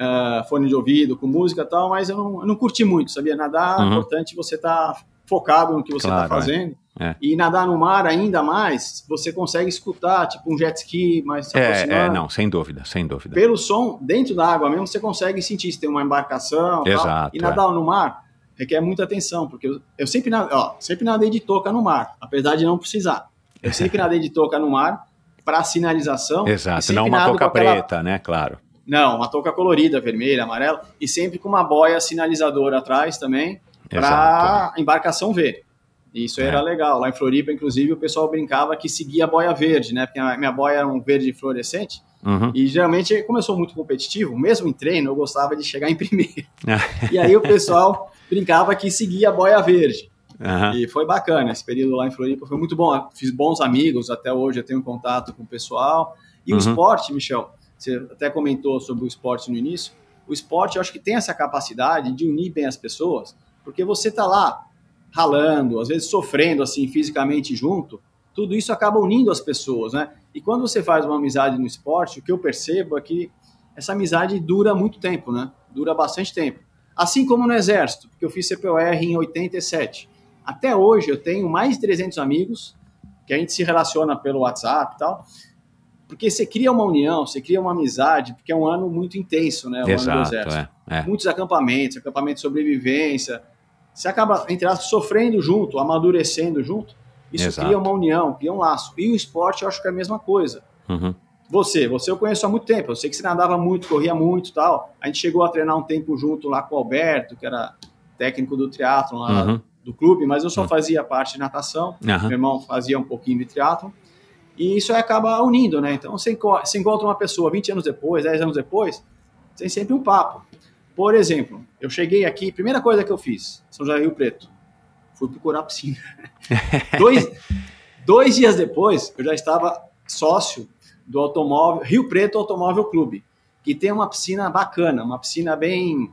uh, fone de ouvido com música e tal, mas eu não, eu não curti muito, sabia? Nadar, é uhum. importante você estar tá focado no que você está claro, fazendo. É. E nadar no mar ainda mais, você consegue escutar, tipo um jet ski mais é, é, não, sem dúvida, sem dúvida. Pelo som, dentro da água mesmo, você consegue sentir se tem uma embarcação Exato, tal, e nadar é. no mar requer muita atenção, porque eu, eu sempre, nadei, ó, sempre nadei de touca no mar, apesar de não precisar. Eu sempre nadei de touca no mar para sinalização. Exato, não uma preta, aquela... né? Claro. Não, uma touca colorida, vermelha, amarela, e sempre com uma boia sinalizadora atrás também, para embarcação ver. Isso é. era legal. Lá em Floripa, inclusive, o pessoal brincava que seguia a boia verde, né? Porque a minha boia era um verde fluorescente. Uhum. E geralmente, como eu sou muito competitivo, mesmo em treino, eu gostava de chegar em primeiro. e aí o pessoal brincava que seguia a boia verde. Uhum. E foi bacana. Esse período lá em Floripa foi muito bom. Fiz bons amigos, até hoje eu tenho contato com o pessoal. E uhum. o esporte, Michel, você até comentou sobre o esporte no início. O esporte, eu acho que tem essa capacidade de unir bem as pessoas porque você está lá ralando, às vezes sofrendo assim fisicamente junto, tudo isso acaba unindo as pessoas, né? E quando você faz uma amizade no esporte, o que eu percebo é que essa amizade dura muito tempo, né? Dura bastante tempo. Assim como no exército, porque eu fiz CPOR em 87. Até hoje eu tenho mais de 300 amigos que a gente se relaciona pelo WhatsApp e tal. Porque você cria uma união, você cria uma amizade, porque é um ano muito intenso, né? O Exato, ano do exército. É, é. Muitos acampamentos, acampamento de sobrevivência, você acaba, entre aspas, sofrendo junto, amadurecendo junto. Isso Exato. cria uma união, cria um laço. E o esporte eu acho que é a mesma coisa. Uhum. Você, você eu conheço há muito tempo. Eu sei que você nadava muito, corria muito tal. A gente chegou a treinar um tempo junto lá com o Alberto, que era técnico do triatlo lá uhum. do clube, mas eu só uhum. fazia parte de natação. Meu irmão fazia um pouquinho de triatlo. E isso acaba unindo, né? Então você encontra uma pessoa 20 anos depois, 10 anos depois, tem sempre um papo. Por exemplo, eu cheguei aqui, primeira coisa que eu fiz, São José Rio Preto, fui procurar piscina. dois, dois dias depois, eu já estava sócio do automóvel Rio Preto Automóvel Clube, que tem uma piscina bacana, uma piscina bem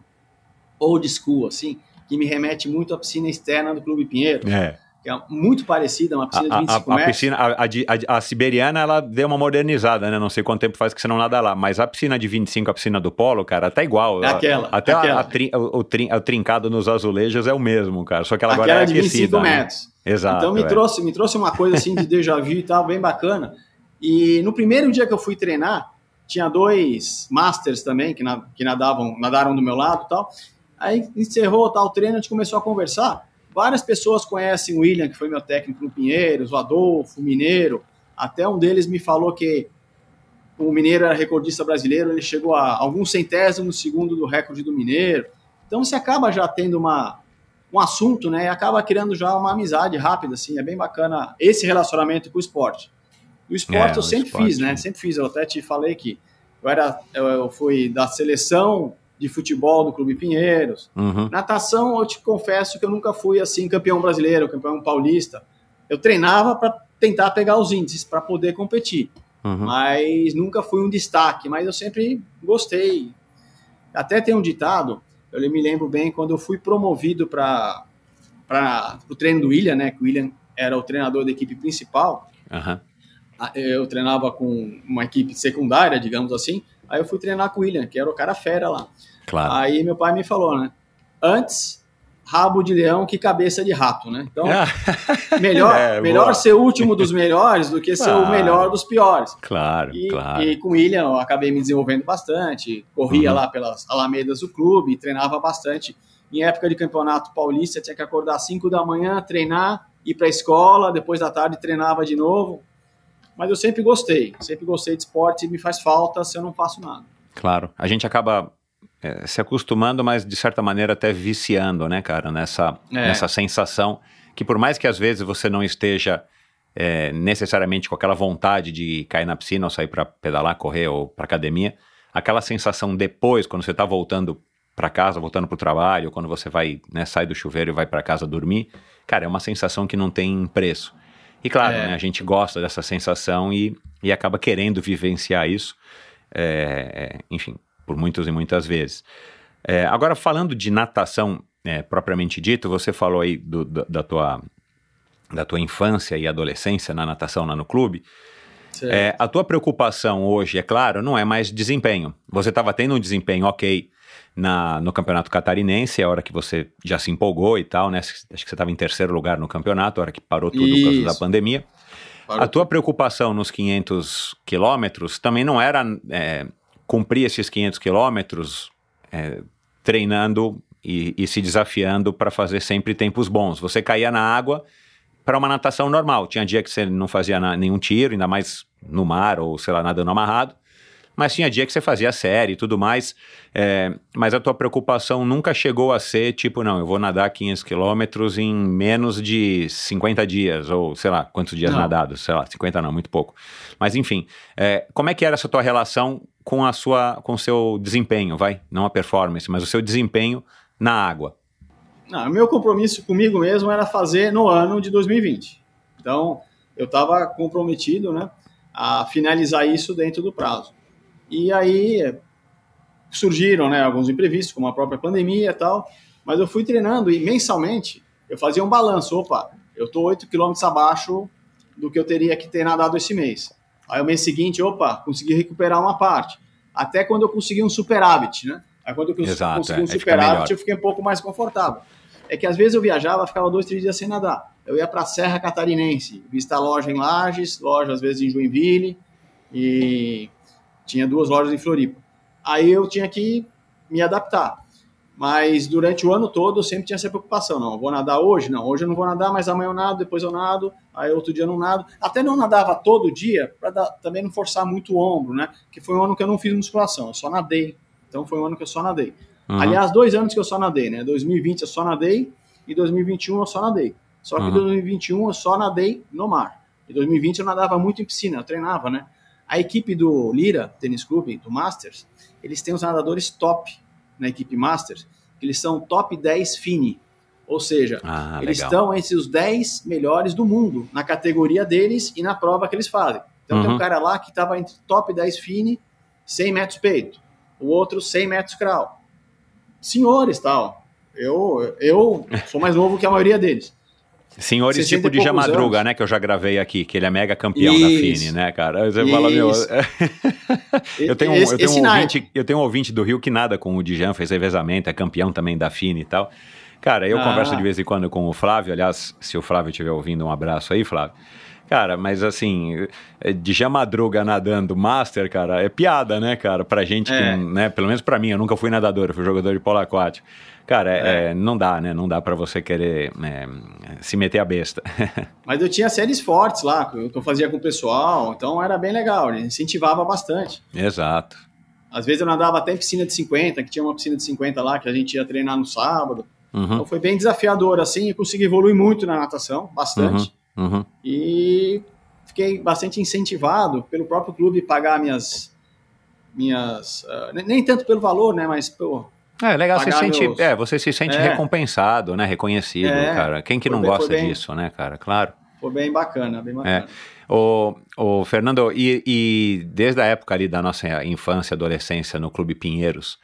old school, assim, que me remete muito à piscina externa do Clube Pinheiro. É que é muito parecida, uma piscina a, de 25 a, a, Piscina, a, a, a, siberiana, ela deu uma modernizada, né? Não sei quanto tempo faz que você não nada lá, mas a piscina de 25, a piscina do Polo, cara, tá igual. É aquela. Até aquela. Trin, o, trin, o, trincado nos azulejos é o mesmo, cara, só que ela agora aquela é aquecida. de 25 né? metros. Exato. Então me, é. trouxe, me trouxe uma coisa assim de déjà vu e tal, bem bacana. E no primeiro dia que eu fui treinar, tinha dois masters também que, na, que nadavam, nadaram do meu lado e tal. Aí encerrou tal treino, a gente começou a conversar. Várias pessoas conhecem o William, que foi meu técnico no Pinheiros, o Adolfo, o Mineiro. Até um deles me falou que o Mineiro era recordista brasileiro, ele chegou a alguns centésimos segundo do recorde do Mineiro. Então você acaba já tendo uma, um assunto, né? E acaba criando já uma amizade rápida, assim. É bem bacana esse relacionamento com o esporte. O esporte é, eu sempre esporte, fiz, né? Sempre fiz. Eu até te falei que eu era, eu, eu fui da seleção de futebol do Clube Pinheiros. Uhum. Natação, eu te confesso que eu nunca fui assim campeão brasileiro, campeão paulista. Eu treinava para tentar pegar os índices para poder competir, uhum. mas nunca fui um destaque. Mas eu sempre gostei. Até tem um ditado, eu me lembro bem quando eu fui promovido para o treino do William, né? Que o William era o treinador da equipe principal. Uhum. Eu treinava com uma equipe secundária, digamos assim. Aí eu fui treinar com o William, que era o cara fera lá. Claro. Aí meu pai me falou, né? Antes, rabo de leão que cabeça de rato, né? Então, melhor, é, melhor ser o último dos melhores do que ser o melhor dos piores. Claro, e, claro. E com o William eu acabei me desenvolvendo bastante, corria uhum. lá pelas alamedas do clube, treinava bastante. Em época de campeonato paulista, tinha que acordar às 5 da manhã, treinar, ir para a escola, depois da tarde treinava de novo. Mas eu sempre gostei, sempre gostei de esporte e me faz falta se eu não faço nada. Claro, a gente acaba é, se acostumando, mas de certa maneira até viciando, né, cara, nessa, é. nessa sensação que por mais que às vezes você não esteja é, necessariamente com aquela vontade de cair na piscina ou sair para pedalar, correr ou para academia, aquela sensação depois, quando você está voltando para casa, voltando para o trabalho, quando você vai, né, sai do chuveiro e vai para casa dormir, cara, é uma sensação que não tem preço. E claro, é. né, a gente gosta dessa sensação e, e acaba querendo vivenciar isso, é, é, enfim, por muitas e muitas vezes. É, agora, falando de natação, é, propriamente dito, você falou aí do, do, da, tua, da tua infância e adolescência na natação lá no clube. É, a tua preocupação hoje, é claro, não é mais desempenho. Você estava tendo um desempenho ok na, no campeonato catarinense, a hora que você já se empolgou e tal, né? Acho que você estava em terceiro lugar no campeonato, a hora que parou tudo Isso. por causa da pandemia. Parou. A tua preocupação nos 500 quilômetros também não era é, cumprir esses 500 quilômetros é, treinando e, e se desafiando para fazer sempre tempos bons. Você caía na água para uma natação normal. Tinha dia que você não fazia nenhum tiro, ainda mais no mar ou, sei lá, nadando amarrado mas tinha dia que você fazia série e tudo mais, é, mas a tua preocupação nunca chegou a ser tipo, não, eu vou nadar 500 quilômetros em menos de 50 dias, ou sei lá, quantos dias não. nadados, sei lá, 50 não, muito pouco. Mas enfim, é, como é que era essa tua relação com a sua, com o seu desempenho, vai? Não a performance, mas o seu desempenho na água. Não, o meu compromisso comigo mesmo era fazer no ano de 2020. Então, eu estava comprometido, né, a finalizar isso dentro do prazo. E aí surgiram né, alguns imprevistos, como a própria pandemia e tal, mas eu fui treinando e mensalmente eu fazia um balanço. Opa, eu estou 8 quilômetros abaixo do que eu teria que ter nadado esse mês. Aí o mês seguinte, opa, consegui recuperar uma parte. Até quando eu consegui um superávit, né? Aí quando eu Exato, consegui um é, superávit, eu fiquei um pouco mais confortável. É que às vezes eu viajava, ficava dois, três dias sem nadar. Eu ia para a Serra Catarinense, visitar loja em Lages, loja às vezes em Joinville, e tinha duas lojas em Floripa. Aí eu tinha que me adaptar. Mas durante o ano todo eu sempre tinha essa preocupação. Não, vou nadar hoje? Não, hoje eu não vou nadar, mas amanhã eu nado, depois eu nado, aí outro dia eu não nado. Até não nadava todo dia, para também não forçar muito o ombro, né? Que foi um ano que eu não fiz musculação, eu só nadei. Então foi um ano que eu só nadei. Uhum. Aliás, dois anos que eu só nadei, né? 2020 eu só nadei e 2021 eu só nadei. Só que em uhum. 2021 eu só nadei no mar. Em 2020 eu nadava muito em piscina, eu treinava, né? A equipe do Lira Tênis Clube, do Masters, eles têm os nadadores top na equipe Masters, que eles são top 10 FINI. Ou seja, ah, eles estão entre os 10 melhores do mundo na categoria deles e na prova que eles fazem. Então uhum. tem um uhum. cara lá que estava entre top 10 FINI, 100 metros peito, o outro 100 metros crawl. Senhores, tal. Eu, eu sou mais novo que a maioria deles. Senhores tipo de Jamadruga, né? Que eu já gravei aqui, que ele é mega campeão Isso. da Fini, né, cara? Você Isso. fala, meu. eu, tenho um, esse, eu, tenho um ouvinte, eu tenho um ouvinte do Rio que nada com o Dijan, fez revezamento, é campeão também da Fini e tal. Cara, eu ah. converso de vez em quando com o Flávio, aliás, se o Flávio estiver ouvindo, um abraço aí, Flávio. Cara, mas assim, de Madruga nadando Master, cara, é piada, né, cara? Pra gente é. que, né, pelo menos pra mim, eu nunca fui nadador, eu fui jogador de polo aquático. Cara, é. É, não dá, né? Não dá para você querer é, se meter a besta. Mas eu tinha séries fortes lá, que eu fazia com o pessoal, então era bem legal, incentivava bastante. Exato. Às vezes eu nadava até em piscina de 50, que tinha uma piscina de 50 lá, que a gente ia treinar no sábado. Uhum. Então foi bem desafiador, assim, e consegui evoluir muito na natação, bastante. Uhum. Uhum. E fiquei bastante incentivado pelo próprio clube pagar minhas minhas uh, nem tanto pelo valor, né, mas pô, é, legal, você, sente, meus... é, você se sente é. recompensado, né? Reconhecido, é. cara. Quem que foi não bem, gosta bem, disso, né, cara? Claro. Foi bem bacana, bem bacana. É. O, o Fernando, e, e, desde a época ali da nossa infância, adolescência no Clube Pinheiros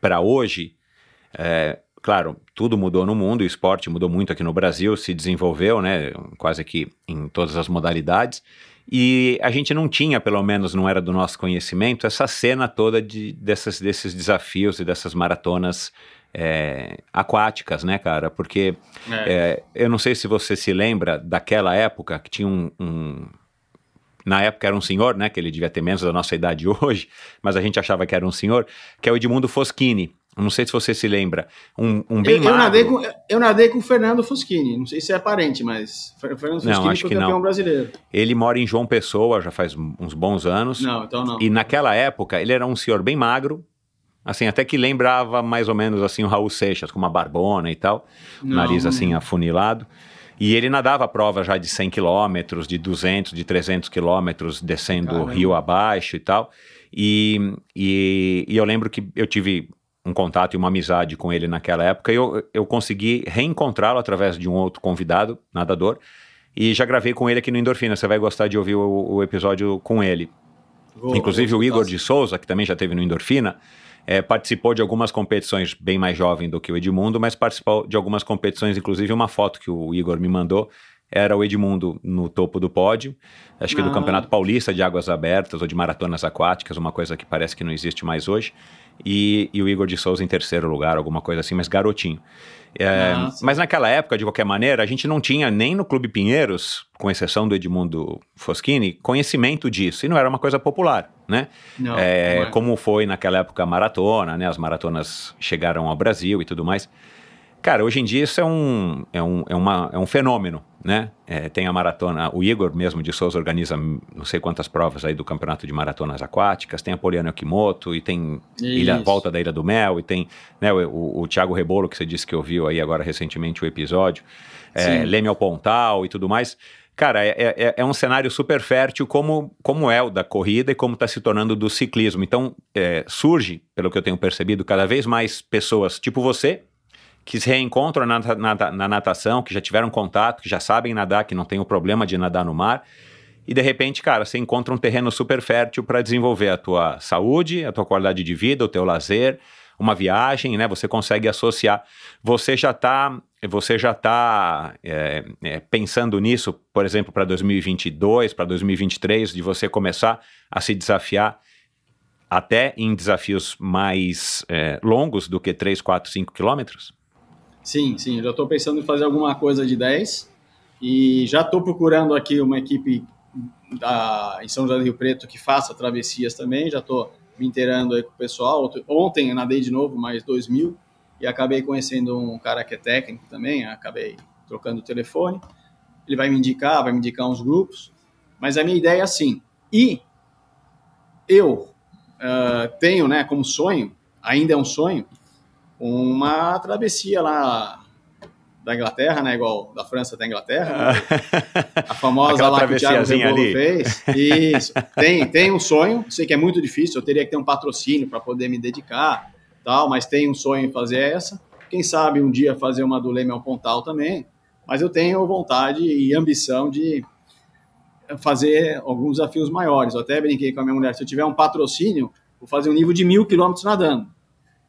para hoje, é, claro, tudo mudou no mundo, o esporte mudou muito aqui no Brasil, se desenvolveu, né? Quase que em todas as modalidades. E a gente não tinha, pelo menos não era do nosso conhecimento, essa cena toda de, dessas, desses desafios e dessas maratonas é, aquáticas, né, cara? Porque é. É, eu não sei se você se lembra daquela época que tinha um, um, Na época era um senhor, né? Que ele devia ter menos da nossa idade hoje, mas a gente achava que era um senhor, que é o Edmundo Foschini. Não sei se você se lembra. Um, um bem eu, eu nadei com Eu nadei com o Fernando Foschini. Não sei se é parente, mas o Fernando Foschini não, acho foi que campeão não. brasileiro. Ele mora em João Pessoa já faz uns bons anos. Não, então não. E naquela época ele era um senhor bem magro. Assim, até que lembrava mais ou menos assim o Raul Seixas, com uma barbona e tal. Não, nariz assim afunilado. E ele nadava prova já de 100 quilômetros, de 200, de 300 quilômetros, descendo o rio abaixo e tal. E, e, e eu lembro que eu tive um contato e uma amizade com ele naquela época, e eu, eu consegui reencontrá-lo através de um outro convidado, nadador, e já gravei com ele aqui no Endorfina. Você vai gostar de ouvir o, o episódio com ele. Inclusive o Igor de Souza, que também já teve no Endorfina, é, participou de algumas competições bem mais jovem do que o Edmundo, mas participou de algumas competições, inclusive uma foto que o Igor me mandou era o Edmundo no topo do pódio, acho que do ah. Campeonato Paulista de Águas Abertas ou de Maratonas Aquáticas, uma coisa que parece que não existe mais hoje, e, e o Igor de Souza em terceiro lugar, alguma coisa assim, mas garotinho. É, mas naquela época, de qualquer maneira, a gente não tinha nem no Clube Pinheiros, com exceção do Edmundo Foschini, conhecimento disso. E não era uma coisa popular, né? Não, é, não é. Como foi naquela época a maratona, né? As maratonas chegaram ao Brasil e tudo mais. Cara, hoje em dia isso é um, é um, é uma, é um fenômeno, né? É, tem a maratona, o Igor mesmo de Souza organiza não sei quantas provas aí do campeonato de maratonas aquáticas, tem a Poliana Okimoto e tem ilha, Volta da Ilha do Mel e tem né, o, o, Thiago Rebolo, que você disse que ouviu aí agora recentemente o episódio, é, Leme ao Pontal e tudo mais. Cara, é, é, é, um cenário super fértil como, como é o da corrida e como está se tornando do ciclismo. Então, é, surge, pelo que eu tenho percebido, cada vez mais pessoas tipo você, que se reencontram na, na, na, natação, que já tiveram contato, que já sabem nadar, que não tem o problema de nadar no mar. E de repente, cara, você encontra um terreno super fértil para desenvolver a tua saúde, a tua qualidade de vida, o teu lazer, uma viagem, né? Você consegue associar. Você já está você já está é, é, pensando nisso, por exemplo, para 2022, para 2023, de você começar a se desafiar até em desafios mais é, longos do que 3, 4, 5 quilômetros? Sim, sim, eu já estou pensando em fazer alguma coisa de 10 e já estou procurando aqui uma equipe da, em São José do Rio Preto que faça travessias também, já estou me inteirando aí com o pessoal. Ontem nadei de novo mais 2 mil e acabei conhecendo um cara que é técnico também, acabei trocando o telefone. Ele vai me indicar, vai me indicar uns grupos, mas a minha ideia é assim, e eu uh, tenho né, como sonho, ainda é um sonho, uma travessia lá da Inglaterra, né? Igual da França até a Inglaterra. Né? A famosa lá que o Thiago ali. fez. Isso. Tem, tem um sonho, sei que é muito difícil, eu teria que ter um patrocínio para poder me dedicar, tal, mas tem um sonho em fazer essa. Quem sabe um dia fazer uma do Leme ao Pontal também. Mas eu tenho vontade e ambição de fazer alguns desafios maiores. Eu até brinquei com a minha mulher, se eu tiver um patrocínio, vou fazer um nível de mil quilômetros nadando.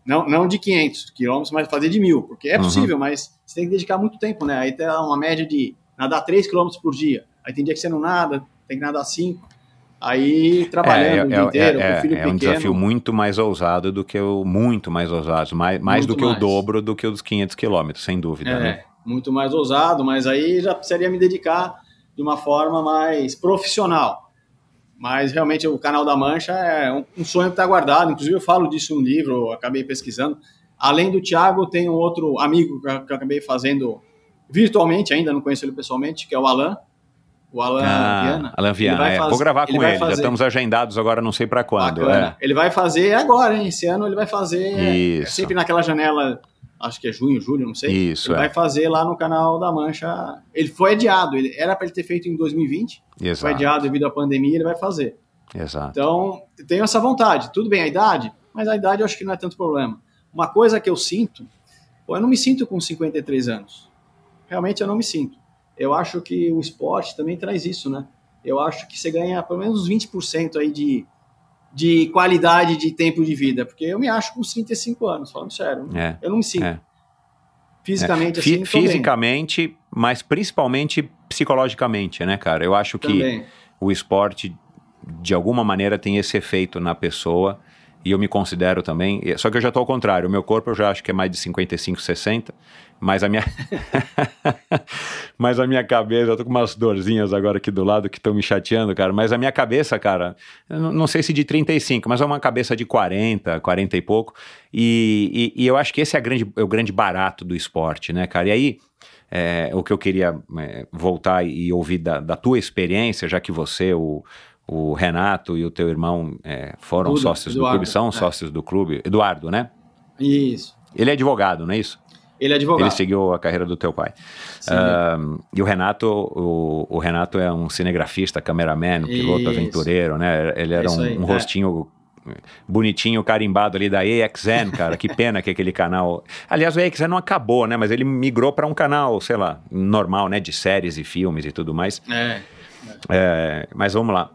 Não, não de 500 quilômetros, mas fazer de mil, porque é uhum. possível, mas você tem que dedicar muito tempo, né? Aí tem uma média de nadar 3 quilômetros por dia. Aí tem dia que você não nada, tem que nadar 5. Aí trabalhando é, o dia é, inteiro, é, com o filho é pequeno. É um desafio muito mais ousado do que o. Muito mais ousado, mais, mais do que mais. o dobro do que os 500 quilômetros, sem dúvida. É, né? muito mais ousado, mas aí já precisaria me dedicar de uma forma mais profissional. Mas realmente o canal da Mancha é um, um sonho que está guardado. Inclusive eu falo disso no livro, acabei pesquisando. Além do Thiago, tem um outro amigo que eu acabei fazendo virtualmente, ainda não conheço ele pessoalmente, que é o Alan. O Alan ah, Viana. Alan Viana, é. Fazer, vou gravar com ele, ele. já estamos agendados agora, não sei para quando. É. Ele vai fazer agora, hein? Esse ano ele vai fazer Isso. sempre naquela janela acho que é junho, julho, não sei. Isso. Ele é. vai fazer lá no canal da Mancha. Ele foi adiado, ele era para ele ter feito em 2020. Exato. Foi adiado devido à pandemia, ele vai fazer. Exato. Então, tenho essa vontade. Tudo bem a idade, mas a idade eu acho que não é tanto problema. Uma coisa que eu sinto, pô, eu não me sinto com 53 anos. Realmente eu não me sinto. Eu acho que o esporte também traz isso, né? Eu acho que você ganha pelo menos uns 20% aí de, de qualidade de tempo de vida, porque eu me acho com 35 anos, falando sério. É, eu não me sinto. É. Fisicamente, é. assim, Fisicamente, bem. mas principalmente psicologicamente, né, cara? Eu acho que também. o esporte, de alguma maneira, tem esse efeito na pessoa e eu me considero também. Só que eu já estou ao contrário. O meu corpo eu já acho que é mais de 55, 60. Mas a minha. mas a minha cabeça, eu tô com umas dorzinhas agora aqui do lado que estão me chateando, cara. Mas a minha cabeça, cara, não sei se de 35, mas é uma cabeça de 40, 40 e pouco. E, e, e eu acho que esse é, grande, é o grande barato do esporte, né, cara? E aí. É, o que eu queria é, voltar e ouvir da, da tua experiência, já que você, o, o Renato e o teu irmão é, foram Tudo, sócios Eduardo, do clube, são é. sócios do clube. Eduardo, né? Isso. Ele é advogado, não é isso? Ele é advogado. Ele seguiu a carreira do teu pai. Uh, e o Renato, o, o, Renato é um cinegrafista, cameraman, um piloto isso. aventureiro, né? Ele era um, aí, um é. rostinho bonitinho, carimbado ali da EXN, cara. Que pena que aquele canal. Aliás, o EXN não acabou, né? Mas ele migrou para um canal, sei lá, normal, né? De séries e filmes e tudo mais. É. é mas vamos lá.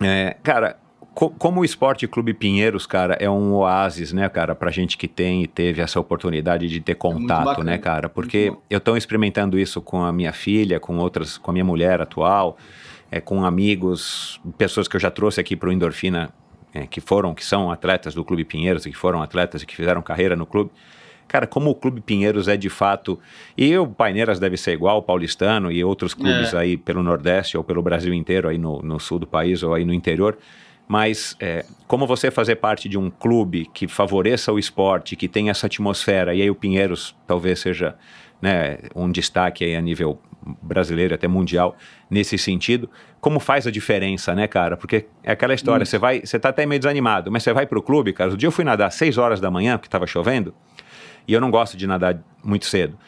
É, cara, co como o Esporte Clube Pinheiros, cara, é um oásis, né, cara, pra gente que tem e teve essa oportunidade de ter é contato, é né, cara? Porque eu estou experimentando isso com a minha filha, com outras, com a minha mulher atual, é, com amigos, pessoas que eu já trouxe aqui pro Endorfina, é, que foram, que são atletas do Clube Pinheiros e que foram atletas e que fizeram carreira no clube. Cara, como o Clube Pinheiros é de fato. E o Paineiras deve ser igual, o Paulistano e outros clubes é. aí pelo Nordeste ou pelo Brasil inteiro, aí no, no sul do país ou aí no interior. Mas é, como você fazer parte de um clube que favoreça o esporte, que tem essa atmosfera, e aí o Pinheiros talvez seja né, um destaque aí a nível brasileiro até mundial nesse sentido, como faz a diferença, né, cara? Porque é aquela história, você vai, você tá até meio desanimado, mas você vai pro clube, cara. O dia eu fui nadar às 6 horas da manhã, porque estava chovendo, e eu não gosto de nadar muito cedo.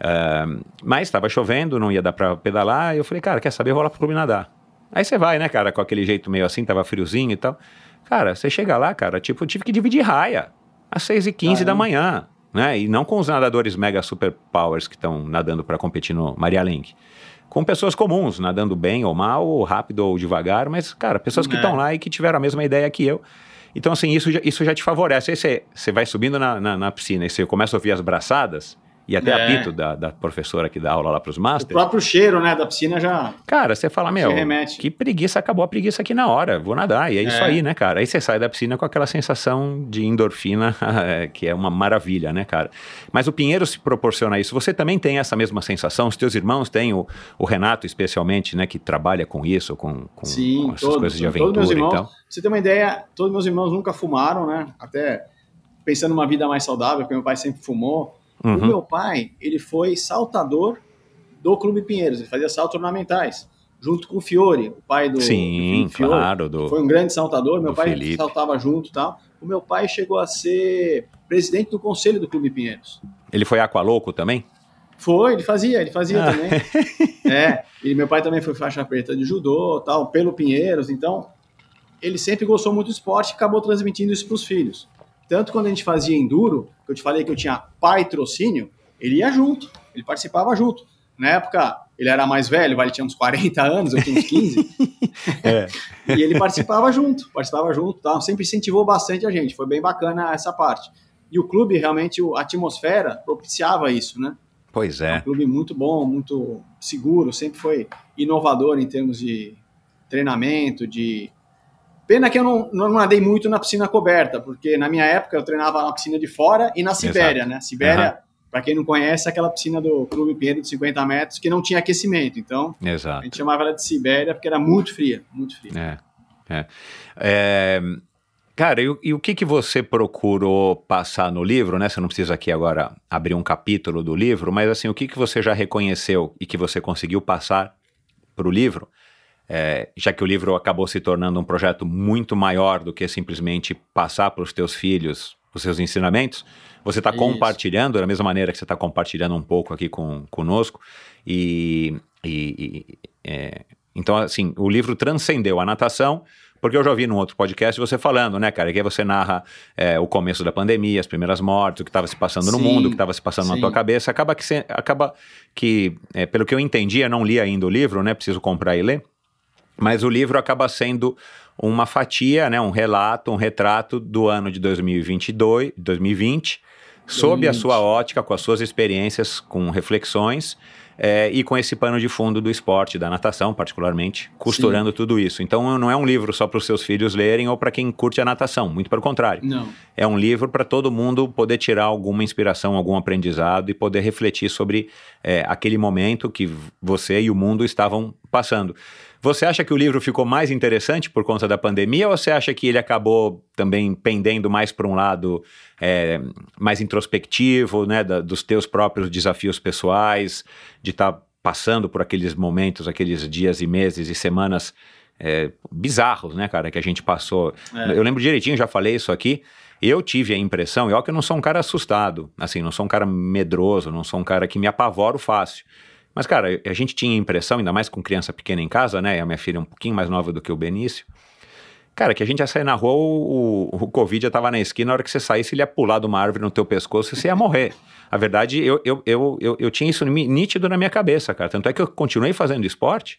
Uh, mas estava chovendo, não ia dar para pedalar, e eu falei, cara, quer saber? Eu vou lá pro clube nadar. Aí você vai, né, cara, com aquele jeito meio assim, tava friozinho e tal. Cara, você chega lá, cara, tipo, eu tive que dividir raia às 6h15 da manhã, né? E não com os nadadores mega super powers que estão nadando para competir no Maria Link. Com pessoas comuns, nadando bem ou mal, ou rápido ou devagar, mas, cara, pessoas que estão é. lá e que tiveram a mesma ideia que eu. Então, assim, isso já, isso já te favorece. Aí você, você vai subindo na, na, na piscina e você começa a ouvir as braçadas, e até é. apito da, da professora que dá aula lá para os masters. O próprio cheiro, né, da piscina já. Cara, você fala, meu, que preguiça, acabou a preguiça aqui na hora, vou nadar. E é, é, isso aí, né, cara? Aí você sai da piscina com aquela sensação de endorfina, que é uma maravilha, né, cara? Mas o Pinheiro se proporciona isso. Você também tem essa mesma sensação? Os teus irmãos têm, o, o Renato especialmente, né, que trabalha com isso, com, com, Sim, com essas todos, coisas de aventura todos meus irmãos, e tal. você ter uma ideia, todos meus irmãos nunca fumaram, né? Até pensando numa vida mais saudável, porque meu pai sempre fumou. Uhum. O meu pai, ele foi saltador do Clube Pinheiros, ele fazia saltos ornamentais, junto com o Fiore, o pai do, Sim, do Fiore. claro. Do, foi um grande saltador, meu pai Felipe. saltava junto e tal. O meu pai chegou a ser presidente do conselho do Clube Pinheiros. Ele foi aqualouco também? Foi, ele fazia, ele fazia ah. também. é, e meu pai também foi faixa preta de judô, tal, pelo Pinheiros, então ele sempre gostou muito do esporte e acabou transmitindo isso para os filhos. Tanto quando a gente fazia enduro, que eu te falei que eu tinha patrocínio, ele ia junto, ele participava junto. Na época, ele era mais velho, ele tinha uns 40 anos, eu tinha uns 15. é. E ele participava junto, participava junto, tá? sempre incentivou bastante a gente, foi bem bacana essa parte. E o clube, realmente, a atmosfera propiciava isso, né? Pois é. é um clube muito bom, muito seguro, sempre foi inovador em termos de treinamento, de Pena que eu não, não nadei muito na piscina coberta, porque na minha época eu treinava na piscina de fora e na Sibéria, Exato. né? Sibéria, uhum. para quem não conhece, é aquela piscina do Clube Pinheiro de 50 metros que não tinha aquecimento. Então, Exato. a gente chamava ela de Sibéria porque era muito fria, muito fria. É, é. é... Cara, e, e, o que, que você procurou passar no livro, né? Você não precisa aqui agora abrir um capítulo do livro, mas assim, o que, que você já reconheceu e que você conseguiu passar para o livro é, já que o livro acabou se tornando um projeto muito maior do que simplesmente passar para os teus filhos os seus ensinamentos, você está compartilhando da mesma maneira que você está compartilhando um pouco aqui com, conosco. E, e, e é, então, assim, o livro transcendeu a natação, porque eu já ouvi num outro podcast você falando, né, cara, que aí você narra é, o começo da pandemia, as primeiras mortes, o que estava se passando sim, no mundo, o que estava se passando sim. na tua cabeça. Acaba que, acaba que é, pelo que eu entendi, eu não li ainda o livro, né, preciso comprar e ler mas o livro acaba sendo uma fatia, né, um relato, um retrato do ano de 2022, 2020, sob a sua ótica, com as suas experiências, com reflexões é, e com esse pano de fundo do esporte, da natação, particularmente, costurando Sim. tudo isso. Então, não é um livro só para os seus filhos lerem ou para quem curte a natação, muito pelo contrário. Não. É um livro para todo mundo poder tirar alguma inspiração, algum aprendizado e poder refletir sobre é, aquele momento que você e o mundo estavam passando. Você acha que o livro ficou mais interessante por conta da pandemia ou você acha que ele acabou também pendendo mais para um lado é, mais introspectivo, né, da, dos teus próprios desafios pessoais, de estar tá passando por aqueles momentos, aqueles dias e meses e semanas é, bizarros, né, cara, que a gente passou. É. Eu lembro direitinho, já falei isso aqui. Eu tive a impressão, e ó, que eu não sou um cara assustado, assim, não sou um cara medroso, não sou um cara que me apavoro fácil. Mas, cara, a gente tinha a impressão, ainda mais com criança pequena em casa, né? E a minha filha é um pouquinho mais nova do que o Benício. Cara, que a gente ia sair na rua, o, o, Covid já tava na esquina, na hora que você saísse, ele ia pular de uma árvore no teu pescoço e você ia morrer. A verdade, eu, eu, eu, eu, eu tinha isso nítido na minha cabeça, cara. Tanto é que eu continuei fazendo esporte,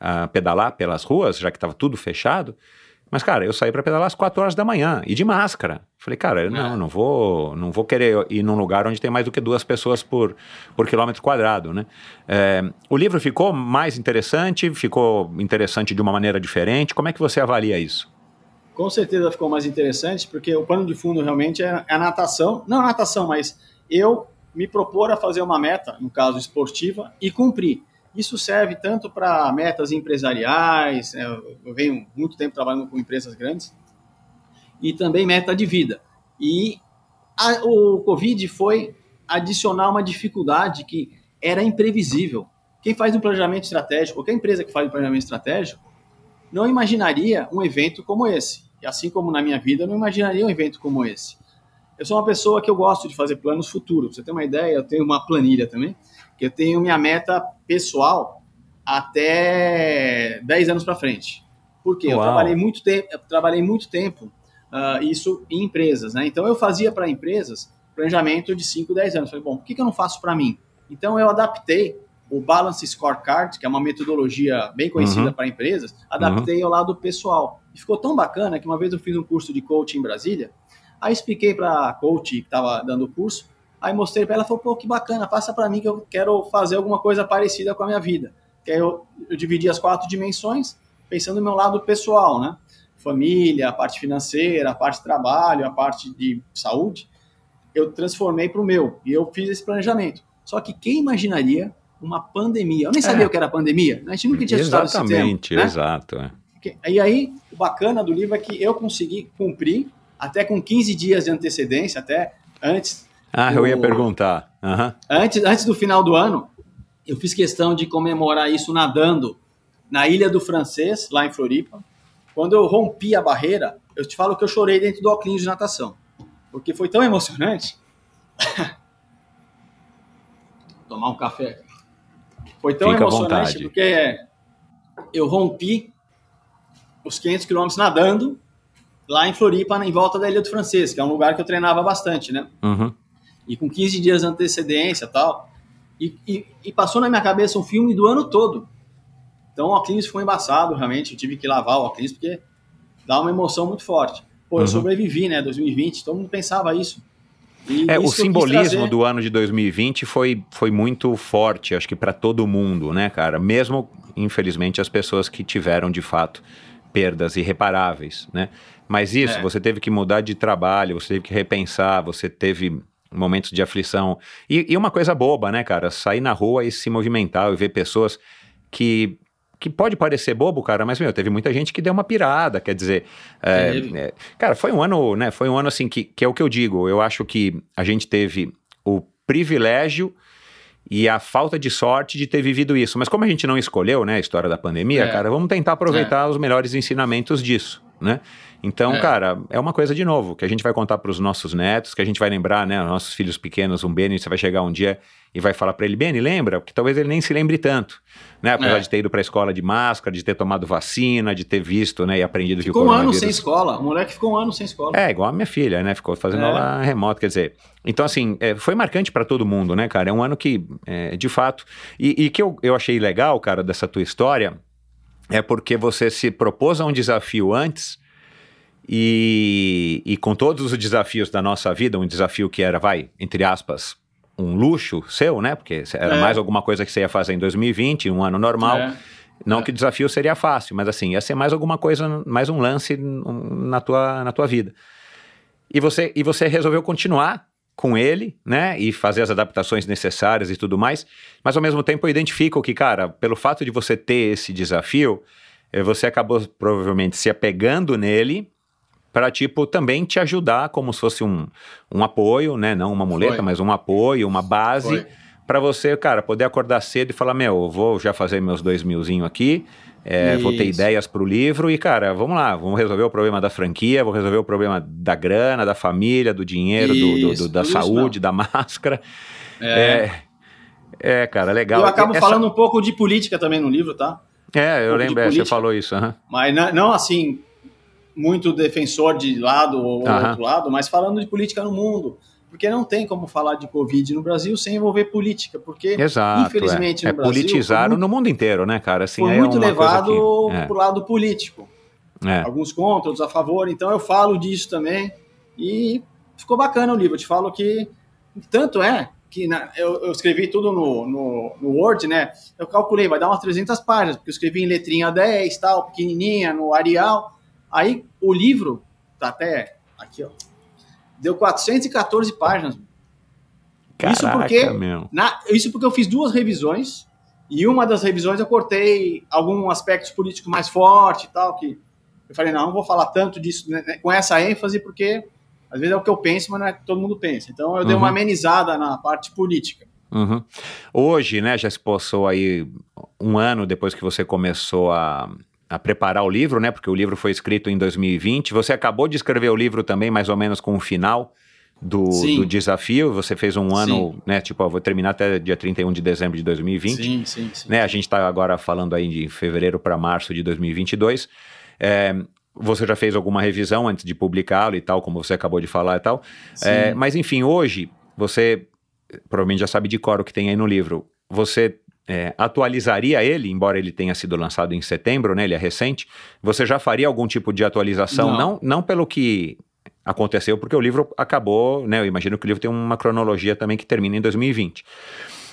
uh, pedalar pelas ruas, já que estava tudo fechado, Mas, cara, eu saí para pedalar às 4 horas da manhã e de máscara. Falei, cara, eu não, é. não vou, não vou querer ir num lugar onde tem mais do que duas pessoas por, por quilômetro quadrado, né? É, o livro ficou mais interessante, ficou interessante de uma maneira diferente. Como é que você avalia isso? Com certeza ficou mais interessante, porque o pano de fundo realmente é, é a natação. Não a natação, mas eu me propor a fazer uma meta, no caso esportiva, e cumprir. Isso serve tanto para metas empresariais, né, eu venho muito tempo trabalhando com empresas grandes, e também meta de vida. E a, o Covid foi adicionar uma dificuldade que era imprevisível. Quem faz um planejamento estratégico, qualquer empresa que faz um planejamento estratégico, não imaginaria um evento como esse. E assim como na minha vida, eu não imaginaria um evento como esse. Eu sou uma pessoa que eu gosto de fazer planos futuros. Pra você ter uma ideia, eu tenho uma planilha também, que eu tenho minha meta pessoal até 10 anos para frente. Porque Uau. eu trabalhei muito tempo, trabalhei muito tempo uh, isso em empresas, né? Então eu fazia para empresas planejamento de 5, 10 anos. Falei, bom, por que, que eu não faço para mim? Então eu adaptei o Balance Scorecard, que é uma metodologia bem conhecida uhum. para empresas, adaptei uhum. ao lado pessoal. E ficou tão bacana que uma vez eu fiz um curso de coaching em Brasília, aí expliquei para a coach que estava dando o curso, aí mostrei para ela, falou, pô, que bacana, passa para mim que eu quero fazer alguma coisa parecida com a minha vida. Que aí eu, eu dividi as quatro dimensões, pensando no meu lado pessoal, né? Família, a parte financeira, a parte de trabalho, a parte de saúde, eu transformei para o meu, e eu fiz esse planejamento. Só que quem imaginaria uma pandemia? Eu nem sabia é. o que era pandemia, a gente nunca tinha estudado esse termo. Exatamente, né? exato. É. E aí, o bacana do livro é que eu consegui cumprir, até com 15 dias de antecedência, até antes. Ah, do, eu ia perguntar. Uhum. Antes, antes do final do ano, eu fiz questão de comemorar isso nadando na Ilha do Francês, lá em Floripa. Quando eu rompi a barreira, eu te falo que eu chorei dentro do óculos de natação. Porque foi tão emocionante. Tomar um café. Foi tão Fica emocionante porque eu rompi os 500 quilômetros nadando lá em Floripa, em volta da Ilha do Francês, que é um lugar que eu treinava bastante, né? Uhum. E com 15 dias de antecedência tal. E, e, e, passou na minha cabeça um filme do ano todo. Então o óculos ficou embaçado, realmente. Eu tive que lavar o óculos porque dá uma emoção muito forte. Pô, eu uhum. sobrevivi, né? 2020, todo mundo pensava isso. E é, o simbolismo do ano de 2020 foi, foi muito forte, acho que para todo mundo, né, cara? Mesmo, infelizmente, as pessoas que tiveram de fato perdas irreparáveis, né? Mas isso, é. você teve que mudar de trabalho, você teve que repensar, você teve momentos de aflição. E, e uma coisa boba, né, cara? Sair na rua e se movimentar e ver pessoas que que pode parecer bobo, cara, mas meu, teve muita gente que deu uma pirada, quer dizer, é, é, cara, foi um ano, né? Foi um ano assim que, que é o que eu digo. Eu acho que a gente teve o privilégio e a falta de sorte de ter vivido isso. Mas como a gente não escolheu, né, a história da pandemia, é. cara, vamos tentar aproveitar é. os melhores ensinamentos disso, né? Então, é. cara, é uma coisa de novo que a gente vai contar para os nossos netos, que a gente vai lembrar, né, nossos filhos pequenos, um Beni, você vai chegar um dia e vai falar para ele, Beni, lembra? Porque talvez ele nem se lembre tanto, né? Apesar é. de ter ido para a escola de máscara, de ter tomado vacina, de ter visto, né, e aprendido ficou que o coronavírus... Ficou um ano sem escola, o moleque ficou um ano sem escola. É, igual a minha filha, né, ficou fazendo é. aula remota, quer dizer... Então, assim, é, foi marcante para todo mundo, né, cara? É um ano que, é, de fato... E, e que eu, eu achei legal, cara, dessa tua história, é porque você se propôs a um desafio antes e, e com todos os desafios da nossa vida, um desafio que era, vai, entre aspas, um luxo seu, né? Porque era é. mais alguma coisa que você ia fazer em 2020, um ano normal. É. Não é. que o desafio seria fácil, mas assim, ia ser mais alguma coisa, mais um lance na tua, na tua vida. E você, e você resolveu continuar com ele, né? E fazer as adaptações necessárias e tudo mais. Mas ao mesmo tempo eu identifico que, cara, pelo fato de você ter esse desafio, eh, você acabou provavelmente se apegando nele para tipo também te ajudar como se fosse um, um apoio, né? Não uma muleta, Foi. mas um apoio, uma base para você, cara, poder acordar cedo e falar, meu, vou já fazer meus dois milzinho aqui, é, vou ter ideias para o livro e, cara, vamos lá, vamos resolver o problema da franquia, vou resolver o problema da grana, da família, do dinheiro, do, do, do, da saúde, da máscara. É. é. é cara, legal. Eu acabo Essa... falando um pouco de política também no livro, tá? É, eu um lembro, é, você falou isso. Uhum. Mas não, não assim, muito defensor de lado ou uhum. outro lado, mas falando de política no mundo. Porque não tem como falar de Covid no Brasil sem envolver política, porque Exato, infelizmente é. no é Brasil... politizaram muito, no mundo inteiro, né, cara? Assim, foi é muito levado que, é. pro lado político. É. Alguns contra, outros a favor. Então eu falo disso também. E ficou bacana o livro. Eu te falo que tanto é que na, eu, eu, escrevi tudo no, no, no, Word, né? Eu calculei, vai dar umas 300 páginas, porque eu escrevi em letrinha 10, tal, pequenininha, no Arial. Aí o livro, tá até aqui, ó, deu 414 páginas. Caraca, isso porque na, isso porque eu fiz duas revisões e uma das revisões eu cortei algum aspecto político mais forte e tal que eu falei não, não vou falar tanto disso né, com essa ênfase porque às vezes é o que eu penso, mas não é o que todo mundo pensa. Então eu dei uma uhum. amenizada na parte política. Uhum. Hoje, né, já se passou aí um ano depois que você começou a, a preparar o livro, né? Porque o livro foi escrito em 2020. Você acabou de escrever o livro também, mais ou menos com o final do, do desafio. Você fez um ano, sim. né? Tipo, ó, vou terminar até dia 31 de dezembro de 2020. Sim, sim, sim. Né? A gente está agora falando aí de fevereiro para março de 2022. É, você já fez alguma revisão antes de publicá-lo e tal, como você acabou de falar e tal. É, mas enfim, hoje você provavelmente já sabe de cor o que tem aí no livro. Você é, atualizaria ele, embora ele tenha sido lançado em setembro, né? Ele é recente. Você já faria algum tipo de atualização? Não, não, não pelo que aconteceu, porque o livro acabou, né? Eu imagino que o livro tem uma cronologia também que termina em 2020.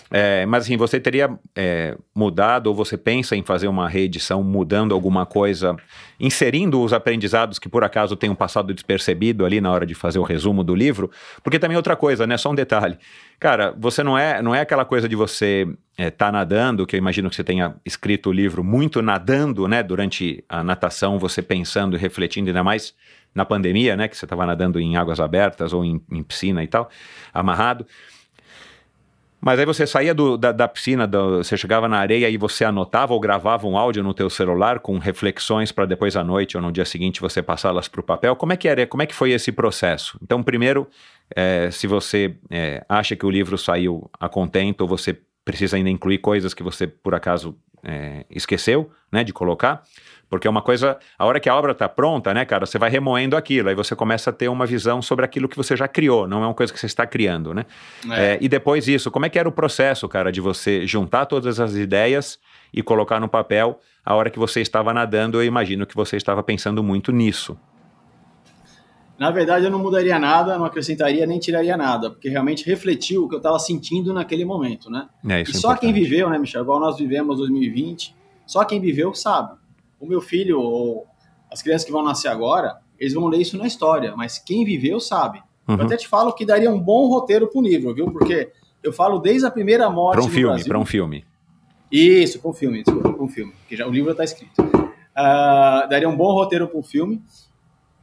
É, mas assim, você teria é, mudado ou você pensa em fazer uma reedição mudando alguma coisa, inserindo os aprendizados que por acaso tenham passado despercebido ali na hora de fazer o resumo do livro? Porque também outra coisa, né? Só um detalhe. Cara, você não é, não é aquela coisa de você é, tá nadando, que eu imagino que você tenha escrito o livro muito nadando, né? Durante a natação, você pensando e refletindo ainda mais na pandemia, né? Que você estava nadando em águas abertas ou em, em piscina e tal, amarrado. Mas aí você saía do, da, da, piscina, do, você chegava na areia e você anotava ou gravava um áudio no teu celular com reflexões para depois à noite ou no dia seguinte você passá-las para o papel. Como é que era? Como é que foi esse processo? Então, primeiro, é, se você é, acha que o livro saiu a contento ou você precisa ainda incluir coisas que você por acaso é, esqueceu, né, de colocar. Porque é uma coisa, a hora que a obra está pronta, né, cara, você vai remoendo aquilo, aí você começa a ter uma visão sobre aquilo que você já criou, não é uma coisa que você está criando, né? É. É, e depois disso, como é que era o processo, cara, de você juntar todas as ideias e colocar no papel a hora que você estava nadando? Eu imagino que você estava pensando muito nisso. Na verdade, eu não mudaria nada, não acrescentaria nem tiraria nada, porque realmente refletiu o que eu estava sentindo naquele momento, né? É, e é só quem viveu, né, Michel? Igual nós vivemos 2020, só quem viveu sabe o meu filho ou as crianças que vão nascer agora, eles vão ler isso na história, mas quem viveu sabe. Uhum. Eu até te falo que daria um bom roteiro para o livro, viu? Porque eu falo desde a primeira morte. Para um filme, para um filme. Isso, para um filme, desculpa, para um filme, porque já o livro está escrito. Uh, daria um bom roteiro para um filme.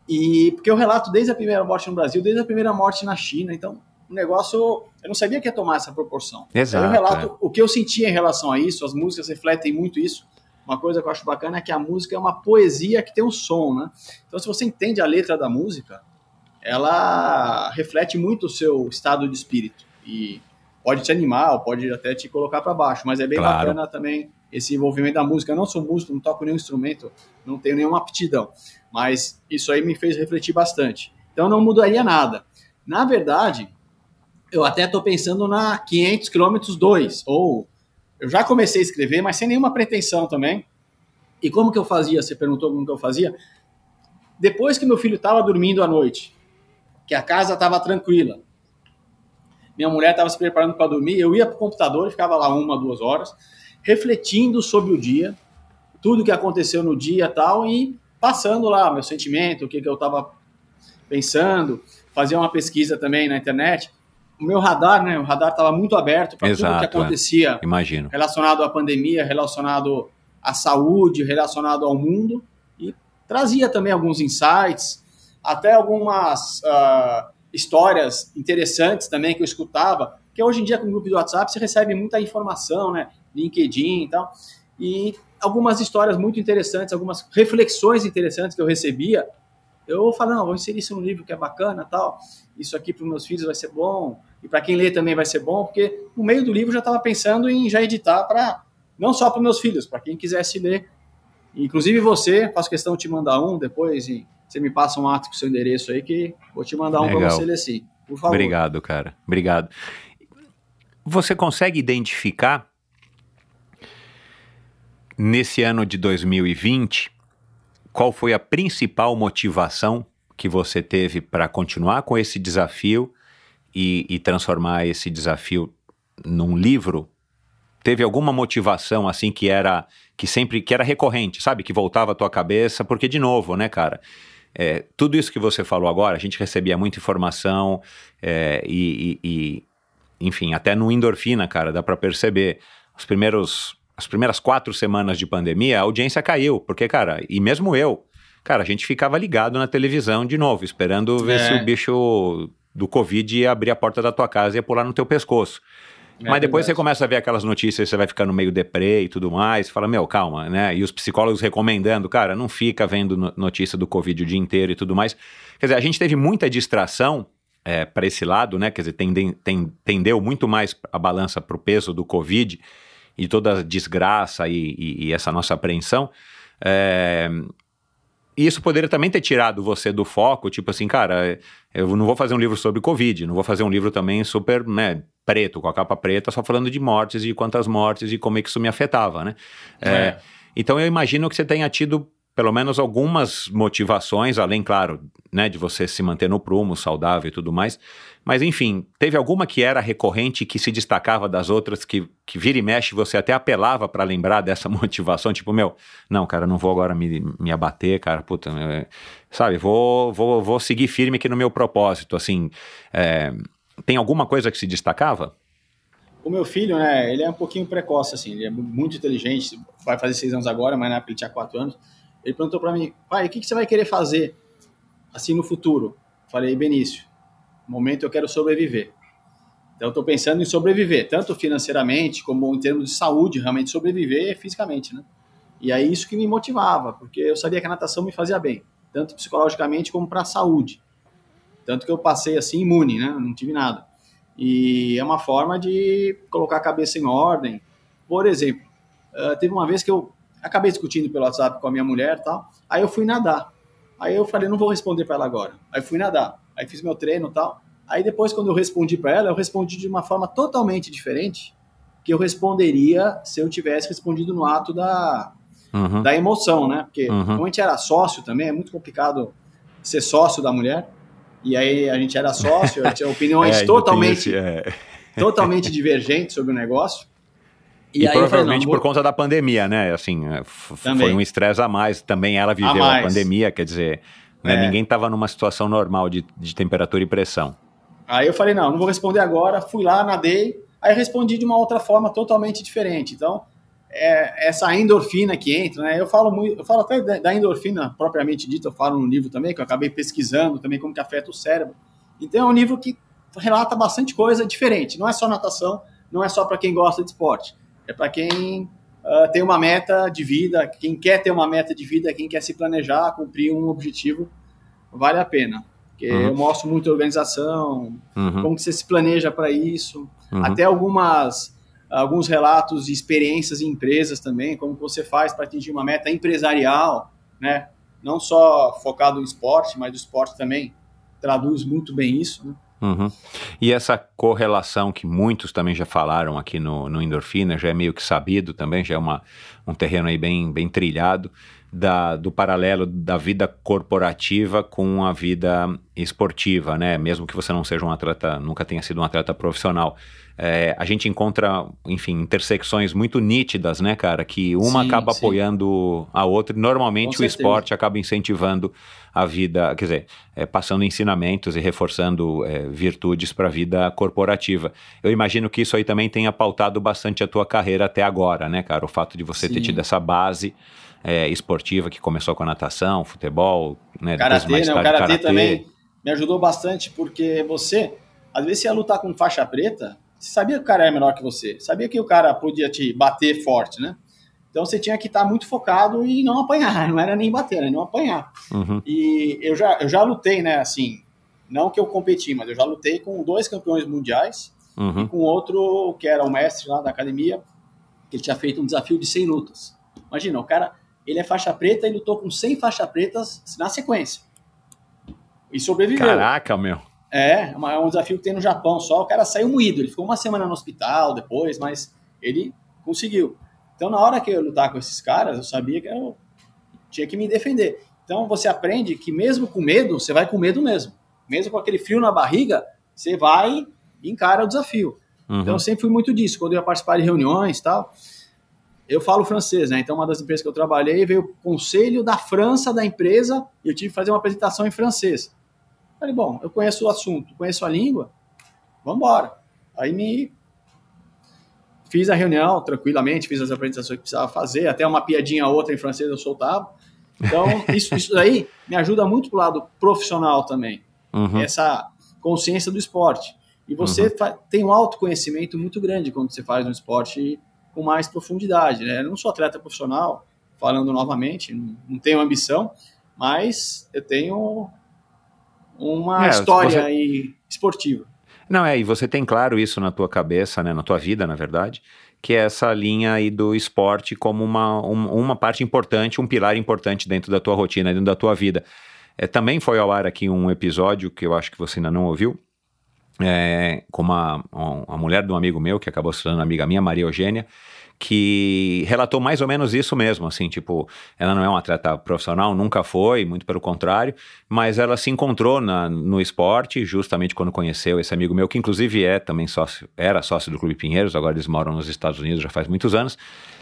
E porque eu relato desde a primeira morte no Brasil, desde a primeira morte na China, então o negócio eu não sabia que ia tomar essa proporção. Exato. eu relato é. o que eu sentia em relação a isso, as músicas refletem muito isso. Uma coisa que eu acho bacana é que a música é uma poesia que tem um som, né? Então, se você entende a letra da música, ela reflete muito o seu estado de espírito e pode te animar, pode até te colocar para baixo, mas é bem claro. bacana também esse envolvimento da música. Eu não sou músico, não toco nenhum instrumento, não tenho nenhuma aptidão, mas isso aí me fez refletir bastante. Então, não mudaria nada. Na verdade, eu até estou pensando na 500 km 2 ou eu já comecei a escrever, mas sem nenhuma pretensão também. E como que eu fazia? Você perguntou como que eu fazia? Depois que meu filho estava dormindo à noite, que a casa estava tranquila, minha mulher estava se preparando para dormir, eu ia para o computador e ficava lá uma, duas horas, refletindo sobre o dia, tudo que aconteceu no dia tal, e passando lá meu sentimento, o que, que eu estava pensando, fazia uma pesquisa também na internet o meu radar, né? O radar estava muito aberto para tudo que é. acontecia. É. Imagino. Relacionado à pandemia, relacionado à saúde, relacionado ao mundo e trazia também alguns insights, até algumas uh, histórias interessantes também que eu escutava. Que hoje em dia com o grupo do WhatsApp você recebe muita informação, né? LinkedIn e tal. E algumas histórias muito interessantes, algumas reflexões interessantes que eu recebia. Eu falei, não, vou inserir isso no livro que é bacana tal isso aqui para os meus filhos vai ser bom, e para quem lê também vai ser bom, porque no meio do livro já estava pensando em já editar para não só para meus filhos, para quem quisesse ler. Inclusive você, faço questão de te mandar um depois e você me passa um ato com seu endereço aí que vou te mandar um para você ler sim. Por favor. Obrigado, cara. Obrigado. Você consegue identificar nesse ano de 2020 qual foi a principal motivação que você teve para continuar com esse desafio e, e transformar esse desafio num livro? Teve alguma motivação assim que era que sempre que era recorrente, sabe, que voltava à tua cabeça? Porque de novo, né, cara? É, tudo isso que você falou agora, a gente recebia muita informação é, e, e, e, enfim, até no endorfina, cara, dá para perceber os primeiros as primeiras quatro semanas de pandemia, a audiência caiu, porque, cara, e mesmo eu, cara, a gente ficava ligado na televisão de novo, esperando ver é. se o bicho do Covid ia abrir a porta da tua casa e ia pular no teu pescoço. É Mas depois verdade. você começa a ver aquelas notícias, você vai ficando meio deprê e tudo mais, fala, meu, calma, né? E os psicólogos recomendando, cara, não fica vendo notícia do Covid o dia inteiro e tudo mais. Quer dizer, a gente teve muita distração é, para esse lado, né? Quer dizer, tende, tem, tendeu muito mais a balança para o peso do Covid e toda a desgraça e, e, e essa nossa apreensão. É, isso poderia também ter tirado você do foco, tipo assim, cara, eu não vou fazer um livro sobre Covid, não vou fazer um livro também super, né, preto, com a capa preta, só falando de mortes e quantas mortes e como é que isso me afetava, né? É. É, então eu imagino que você tenha tido pelo menos algumas motivações, além, claro, né, de você se manter no prumo, saudável e tudo mais. Mas, enfim, teve alguma que era recorrente que se destacava das outras, que, que vira e mexe, você até apelava para lembrar dessa motivação? Tipo, meu, não, cara, não vou agora me, me abater, cara, puta, é, sabe, vou, vou, vou seguir firme aqui no meu propósito, assim. É, tem alguma coisa que se destacava? O meu filho, né, ele é um pouquinho precoce, assim, ele é muito inteligente, vai fazer seis anos agora, mas na época ele tinha quatro anos. Ele perguntou para mim, pai, o que, que você vai querer fazer, assim, no futuro? Falei, Benício, no momento eu quero sobreviver. Então, estou pensando em sobreviver, tanto financeiramente como em termos de saúde, realmente sobreviver fisicamente, né? E aí isso que me motivava, porque eu sabia que a natação me fazia bem, tanto psicologicamente como para a saúde. Tanto que eu passei assim imune, né? Não tive nada. E é uma forma de colocar a cabeça em ordem. Por exemplo, uh, teve uma vez que eu acabei discutindo pelo WhatsApp com a minha mulher tal. Aí eu fui nadar. Aí eu falei, não vou responder para ela agora. Aí fui nadar. Aí fiz meu treino tal. Aí depois, quando eu respondi para ela, eu respondi de uma forma totalmente diferente que eu responderia se eu tivesse respondido no ato da, uhum. da emoção, né? Porque uhum. como a gente era sócio também, é muito complicado ser sócio da mulher. E aí a gente era sócio, tinha opiniões é, totalmente, esse, é. totalmente divergentes sobre o negócio. E, e provavelmente falei, por conta da pandemia, né? Assim, é, foi um estresse a mais. Também ela viveu a, a pandemia, quer dizer, né? é. ninguém estava numa situação normal de, de temperatura e pressão. Aí eu falei, não, não vou responder agora. Fui lá, nadei. Aí respondi de uma outra forma totalmente diferente. Então, é, essa endorfina que entra, né? Eu falo muito, eu falo até da endorfina propriamente dita, eu falo no livro também, que eu acabei pesquisando também como que afeta o cérebro. Então é um livro que relata bastante coisa diferente. Não é só natação, não é só para quem gosta de esporte. É para quem uh, tem uma meta de vida, quem quer ter uma meta de vida, quem quer se planejar, cumprir um objetivo, vale a pena. Porque uhum. eu mostro muito organização, uhum. como que você se planeja para isso, uhum. até algumas alguns relatos e experiências em empresas também, como você faz para atingir uma meta empresarial, né? Não só focado no esporte, mas o esporte também traduz muito bem isso, né? Uhum. E essa correlação que muitos também já falaram aqui no, no Endorfina, já é meio que sabido também, já é uma, um terreno aí bem, bem trilhado, da, do paralelo da vida corporativa com a vida esportiva, né? Mesmo que você não seja um atleta, nunca tenha sido um atleta profissional. É, a gente encontra, enfim, intersecções muito nítidas, né, cara? Que uma sim, acaba sim. apoiando a outra. Normalmente o esporte acaba incentivando a vida, quer dizer, é, passando ensinamentos e reforçando é, virtudes para a vida corporativa. Eu imagino que isso aí também tenha pautado bastante a tua carreira até agora, né, cara? O fato de você sim. ter tido essa base é, esportiva que começou com a natação, futebol, né? Karatê, né? O karatê, karatê também me ajudou bastante porque você, às vezes, você ia lutar com faixa preta, você sabia que o cara era menor que você, sabia que o cara podia te bater forte, né? Então você tinha que estar muito focado e não apanhar, não era nem bater, né? não apanhar. Uhum. E eu já, eu já lutei, né, assim, não que eu competi, mas eu já lutei com dois campeões mundiais uhum. e com outro que era o mestre lá da academia, que ele tinha feito um desafio de 100 lutas. Imagina, o cara ele é faixa preta e lutou com 100 faixas pretas na sequência. E sobreviveu. Caraca, meu. É, é um desafio que tem no Japão só. O cara saiu moído. Ele ficou uma semana no hospital depois, mas ele conseguiu. Então, na hora que eu lutar com esses caras, eu sabia que eu tinha que me defender. Então você aprende que mesmo com medo, você vai com medo mesmo. Mesmo com aquele frio na barriga, você vai e encara o desafio. Uhum. Então eu sempre fui muito disso. Quando eu ia participar de reuniões tal, eu falo francês, né? Então uma das empresas que eu trabalhei veio o conselho da França da empresa e eu tive que fazer uma apresentação em francês. Falei, bom, eu conheço o assunto, conheço a língua, vamos embora. Aí me fiz a reunião tranquilamente, fiz as apresentações que precisava fazer, até uma piadinha outra em francês eu soltava. Então, isso, isso aí me ajuda muito pro lado profissional também. Uhum. Essa consciência do esporte. E você uhum. tem um autoconhecimento muito grande quando você faz um esporte com mais profundidade. Né? Eu não sou atleta profissional, falando novamente, não, não tenho ambição, mas eu tenho uma é, história você... aí esportiva. Não, é, e você tem claro isso na tua cabeça, né, na tua vida, na verdade, que é essa linha aí do esporte como uma, um, uma parte importante, um pilar importante dentro da tua rotina, dentro da tua vida. É, também foi ao ar aqui um episódio que eu acho que você ainda não ouviu, é, com uma, uma mulher de um amigo meu, que acabou se tornando amiga minha, Maria Eugênia, que relatou mais ou menos isso mesmo, assim, tipo, ela não é uma atleta profissional, nunca foi, muito pelo contrário, mas ela se encontrou na, no esporte justamente quando conheceu esse amigo meu, que inclusive é também sócio, era sócio do Clube Pinheiros, agora eles moram nos Estados Unidos já faz muitos anos,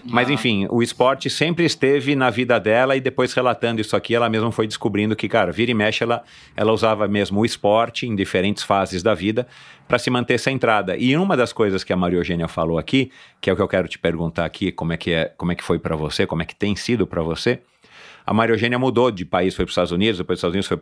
mas ah. enfim, o esporte sempre esteve na vida dela e depois relatando isso aqui, ela mesma foi descobrindo que, cara, vira e mexe, ela, ela usava mesmo o esporte em diferentes fases da vida para se manter centrada. E uma das coisas que a Maria Eugênia falou aqui, que é o que eu quero te perguntar aqui, como é que, é, como é que foi para você, como é que tem sido para você, a Maria Eugênia mudou de país, foi para os Estados Unidos, depois dos Estados Unidos foi,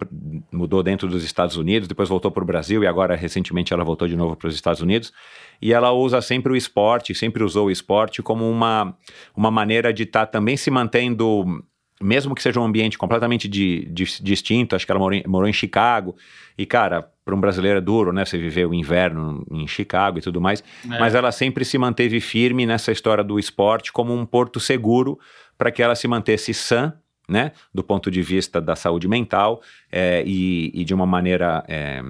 mudou dentro dos Estados Unidos, depois voltou para o Brasil e agora recentemente ela voltou de novo para os Estados Unidos. E ela usa sempre o esporte, sempre usou o esporte como uma, uma maneira de estar tá também se mantendo mesmo que seja um ambiente completamente di, di, distinto, acho que ela morou em, morou em Chicago, e cara, para um brasileiro é duro, né? Você viver o inverno em Chicago e tudo mais, é. mas ela sempre se manteve firme nessa história do esporte como um porto seguro para que ela se mantesse sã né, do ponto de vista da saúde mental é, e, e, de uma maneira é,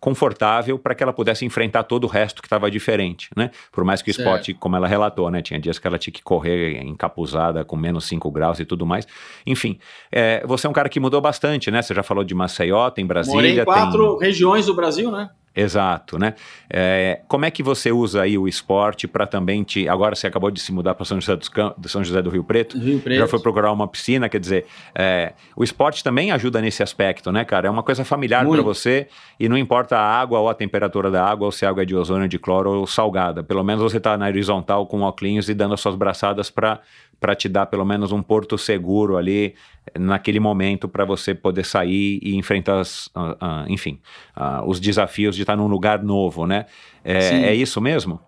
confortável para que ela pudesse enfrentar todo o resto que estava diferente, né? Por mais que o certo. esporte, como ela relatou, né? Tinha dias que ela tinha que correr encapuzada com menos 5 graus e tudo mais. Enfim, é, você é um cara que mudou bastante, né? Você já falou de Maceió, tem Brasília. Morei em quatro tem... regiões do Brasil, né? Exato, né? É, como é que você usa aí o esporte para também te. Agora você acabou de se mudar para São José dos Campos, São José do Rio Preto, Rio Preto. já foi procurar uma piscina, quer dizer, é, o esporte também ajuda nesse aspecto, né, cara? É uma coisa familiar para você e não importa a água ou a temperatura da água, ou se a água é de ozônio, de cloro ou salgada. Pelo menos você está na horizontal com óculos e dando as suas braçadas para para te dar pelo menos um porto seguro ali naquele momento para você poder sair e enfrentar, as, uh, uh, enfim, uh, os desafios de estar num lugar novo, né? É, é, isso mesmo?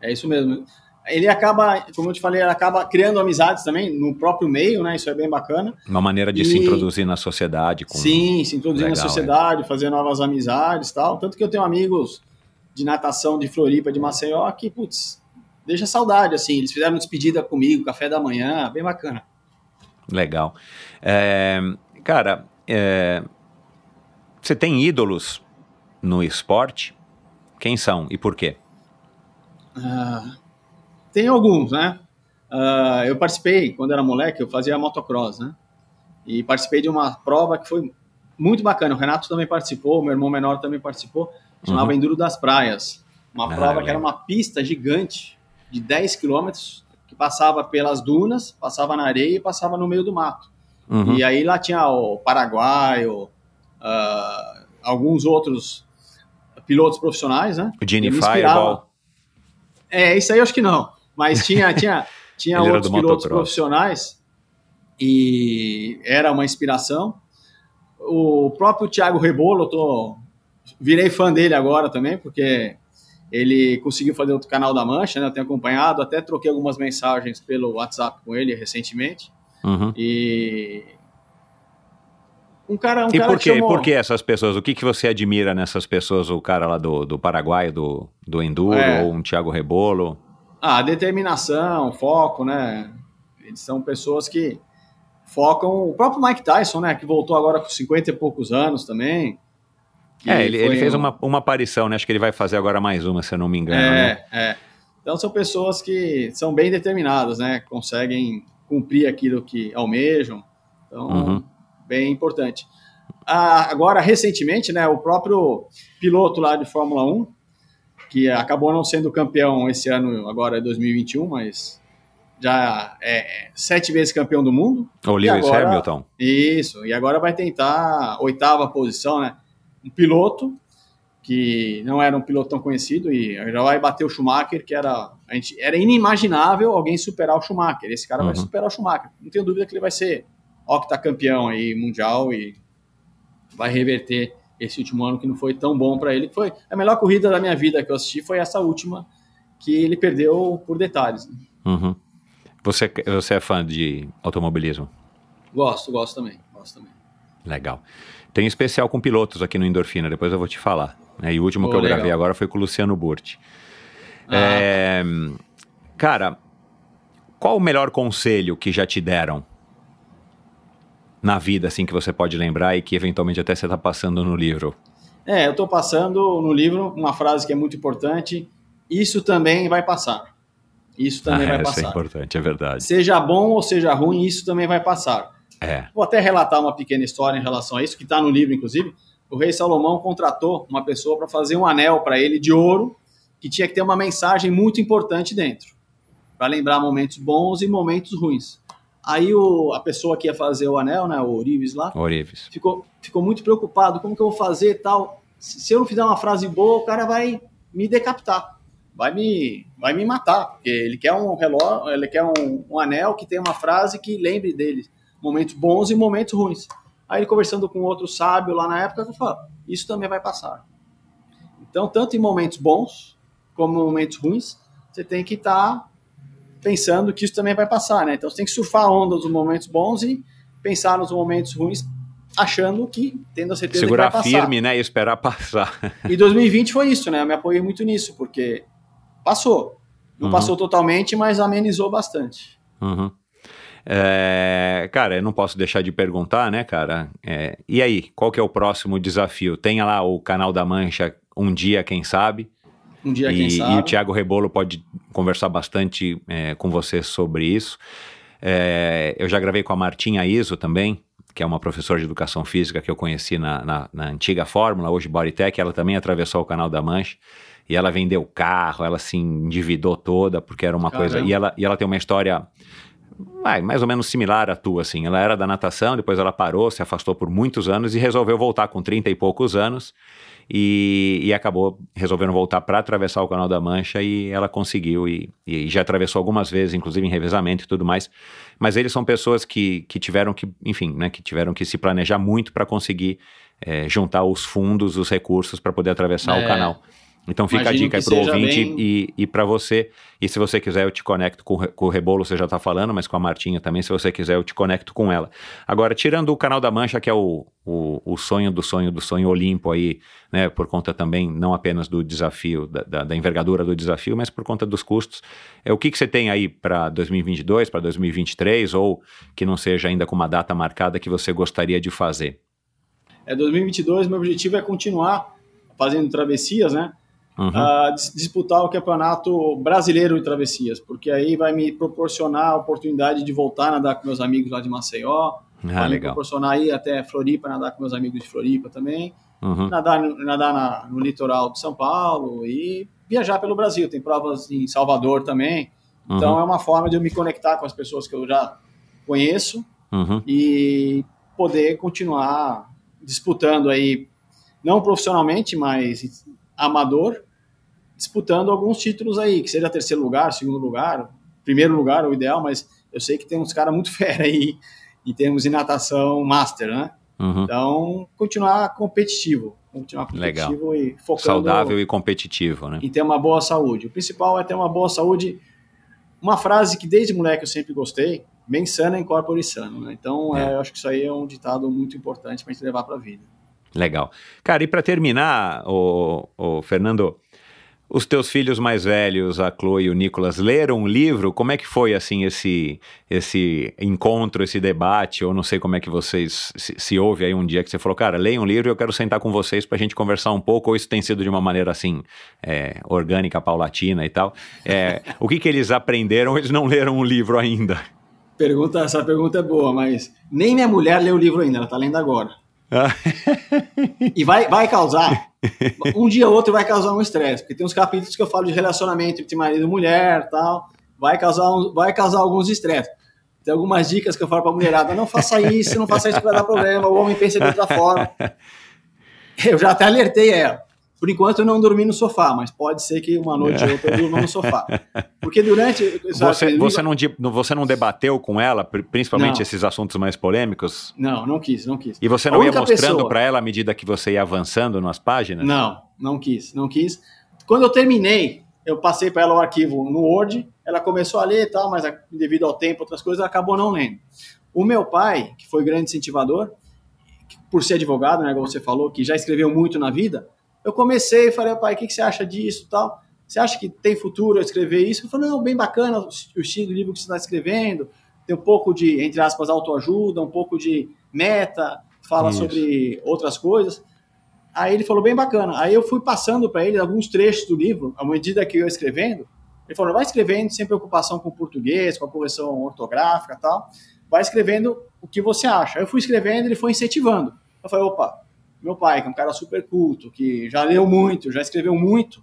É isso mesmo. Ele acaba, como eu te falei, ele acaba criando amizades também no próprio meio, né? Isso é bem bacana. Uma maneira de e... se introduzir na sociedade. Com... Sim, se introduzir Legal, na sociedade, é. fazer novas amizades tal. Tanto que eu tenho amigos de natação de Floripa, de Maceió, que, putz, deixa saudade, assim. Eles fizeram despedida comigo, café da manhã, bem bacana. Legal. É, cara, é, você tem ídolos no esporte? Quem são e por quê? Uh, tem alguns, né? Uh, eu participei, quando era moleque, eu fazia motocross, né? E participei de uma prova que foi muito bacana. O Renato também participou, meu irmão menor também participou. Chamava uhum. Enduro das Praias. Uma ah, prova que era uma pista gigante, de 10 quilômetros que passava pelas dunas, passava na areia e passava no meio do mato. Uhum. E aí lá tinha o Paraguai, o, uh, alguns outros pilotos profissionais, né? O Gini Fireball. É, isso aí eu acho que não. Mas tinha, tinha, tinha outros pilotos profissionais e era uma inspiração. O próprio Thiago Rebolo, eu tô, virei fã dele agora também, porque ele conseguiu fazer outro canal da Mancha, né? Eu tenho acompanhado, até troquei algumas mensagens pelo WhatsApp com ele recentemente. Uhum. E um cara, um e cara por quê? Chamou... por que essas pessoas? O que, que você admira nessas pessoas? O cara lá do, do Paraguai, do, do Enduro, é. ou um Thiago Rebolo? Ah, determinação, foco, né? Eles são pessoas que focam. O próprio Mike Tyson, né? Que voltou agora com 50 e poucos anos também. É, ele, ele fez um... uma, uma aparição, né? Acho que ele vai fazer agora mais uma, se eu não me engano. É, né? é. Então são pessoas que são bem determinadas, né? Conseguem cumprir aquilo que almejam. Então, uhum. bem importante. Ah, agora, recentemente, né, o próprio piloto lá de Fórmula 1, que acabou não sendo campeão esse ano, agora é 2021, mas já é sete vezes campeão do mundo. O Lewis agora, Hamilton. Isso, e agora vai tentar oitava posição, né? Um piloto que não era um piloto tão conhecido e já vai bater o Schumacher, que era a gente, era inimaginável alguém superar o Schumacher. Esse cara uhum. vai superar o Schumacher. Não tenho dúvida que ele vai ser octacampeão aí mundial e vai reverter esse último ano que não foi tão bom para ele. Foi a melhor corrida da minha vida que eu assisti foi essa última que ele perdeu por detalhes. Né? Uhum. Você, você é fã de automobilismo? Gosto, gosto também, gosto também. Legal. Tem especial com pilotos aqui no Endorfina, depois eu vou te falar. Né? E o último oh, que eu legal. gravei agora foi com o Luciano Burti. Ah. É, cara, qual o melhor conselho que já te deram na vida, assim, que você pode lembrar e que eventualmente até você está passando no livro? É, eu estou passando no livro uma frase que é muito importante. Isso também vai passar. Isso também ah, vai passar. Isso é importante, é verdade. Seja bom ou seja ruim, isso também vai passar. É. Vou até relatar uma pequena história em relação a isso, que está no livro, inclusive. O rei Salomão contratou uma pessoa para fazer um anel para ele de ouro, que tinha que ter uma mensagem muito importante dentro, para lembrar momentos bons e momentos ruins. Aí o, a pessoa que ia fazer o anel, né, o Orives lá, Orives. Ficou, ficou muito preocupado, como que eu vou fazer tal. Se, se eu não fizer uma frase boa, o cara vai me decapitar vai me, vai me matar, porque ele quer um relógio, ele quer um, um anel que tem uma frase que lembre dele momentos bons e momentos ruins. Aí ele conversando com outro sábio lá na época, ele falou, isso também vai passar. Então, tanto em momentos bons como em momentos ruins, você tem que estar tá pensando que isso também vai passar, né? Então, você tem que surfar a onda dos momentos bons e pensar nos momentos ruins achando que, tendo a certeza Segurar que vai passar. firme, né, e esperar passar. E 2020 foi isso, né? Eu me apoiei muito nisso, porque passou. Não uhum. passou totalmente, mas amenizou bastante. Uhum. É, cara, eu não posso deixar de perguntar, né, cara? É, e aí, qual que é o próximo desafio? Tem lá o canal da Mancha um dia, quem sabe? Um dia, e, quem sabe. E o Thiago Rebolo pode conversar bastante é, com você sobre isso. É, eu já gravei com a Martinha Iso também, que é uma professora de educação física que eu conheci na, na, na antiga Fórmula, hoje Bodytech. Ela também atravessou o canal da Mancha e ela vendeu carro, ela se endividou toda porque era uma Caramba. coisa. E ela, e ela tem uma história vai, mais ou menos similar à tua, assim. Ela era da natação, depois ela parou, se afastou por muitos anos e resolveu voltar com 30 e poucos anos. E, e acabou resolvendo voltar para atravessar o Canal da Mancha e ela conseguiu e, e, já atravessou algumas vezes, inclusive em revezamento e tudo mais. Mas eles são pessoas que, que tiveram que, enfim, né, que tiveram que se planejar muito para conseguir é, juntar os fundos, os recursos para poder atravessar é. o canal. Então fica Imagino a dica aí pro ouvinte bem... e, e para você. E se você quiser, eu te conecto com, com o Rebolo, você já tá falando, mas com a Martinha também, se você quiser, eu te conecto com ela. Agora, tirando o canal da Mancha, que é o, o, o sonho do sonho do sonho Olimpo aí, né? Por conta também, não apenas do desafio, da, da, da envergadura do desafio, mas por conta dos custos. É, o que, que você tem aí para 2022, para 2023, ou que não seja ainda com uma data marcada que você gostaria de fazer? É 2022, meu objetivo é continuar fazendo travessias, né? Uhum. uh, disputar o campeonato brasileiro de travessias, porque aí vai me proporcionar a oportunidade de voltar a nadar com meus amigos lá de Maceió, ah, me proporcionar ir até Floripa, nadar com meus amigos de Floripa também, uhum. nadar, nadar na, no litoral de São Paulo e viajar pelo Brasil. Tem provas em Salvador também. Então uhum. é uma forma de eu me conectar com as pessoas que eu já conheço uhum. e poder continuar disputando aí, não profissionalmente, mas amador, disputando alguns títulos aí, que seja terceiro lugar, segundo lugar, primeiro lugar, o ideal, mas eu sei que tem uns caras muito fera aí em termos de natação master, né? Uhum. Então, continuar competitivo. Continuar competitivo Legal. e focando... Saudável e competitivo, né? E ter uma boa saúde. O principal é ter uma boa saúde. Uma frase que desde moleque eu sempre gostei, bem sana em corpore sano, né? Então, é. É, eu acho que isso aí é um ditado muito importante para a gente levar para a vida. Legal. Cara, e para terminar, o, o Fernando, os teus filhos mais velhos, a Chloe e o Nicolas, leram um livro? Como é que foi assim esse esse encontro, esse debate? Ou não sei como é que vocês se, se houve aí um dia que você falou, cara, leia um livro e eu quero sentar com vocês para a gente conversar um pouco. Ou isso tem sido de uma maneira assim é, orgânica, paulatina e tal? É, o que que eles aprenderam? Eles não leram um livro ainda? pergunta, essa pergunta é boa, mas nem minha mulher leu o livro ainda, ela está lendo agora. E vai, vai causar, um dia ou outro vai causar um estresse, porque tem uns capítulos que eu falo de relacionamento entre marido e mulher tal, vai causar, um, vai causar alguns estresses. Tem algumas dicas que eu falo para a mulherada, não faça isso, não faça isso para dar problema, o homem pensa de outra forma. Eu já até alertei ela. Por enquanto eu não dormi no sofá, mas pode ser que uma noite ou outra eu durma no sofá. Porque durante. Você, você, não, você não debateu com ela, principalmente não. esses assuntos mais polêmicos? Não, não quis, não quis. E você não ia mostrando para ela à medida que você ia avançando nas páginas? Não, não quis, não quis. Quando eu terminei, eu passei para ela o arquivo no Word, ela começou a ler e tal, mas devido ao tempo, outras coisas, ela acabou não lendo. O meu pai, que foi grande incentivador, por ser advogado, né, como você falou, que já escreveu muito na vida, eu comecei e falei, pai, o que, que você acha disso tal? Você acha que tem futuro eu escrever isso? Ele falou, não, bem bacana o estilo de livro que você está escrevendo, tem um pouco de, entre aspas, autoajuda, um pouco de meta, fala isso. sobre outras coisas. Aí ele falou, bem bacana. Aí eu fui passando para ele alguns trechos do livro, à medida que eu ia escrevendo. Ele falou, vai escrevendo sem preocupação com o português, com a correção ortográfica tal. Vai escrevendo o que você acha. Aí eu fui escrevendo, ele foi incentivando. Eu falei, opa, meu pai, que é um cara super culto, que já leu muito, já escreveu muito,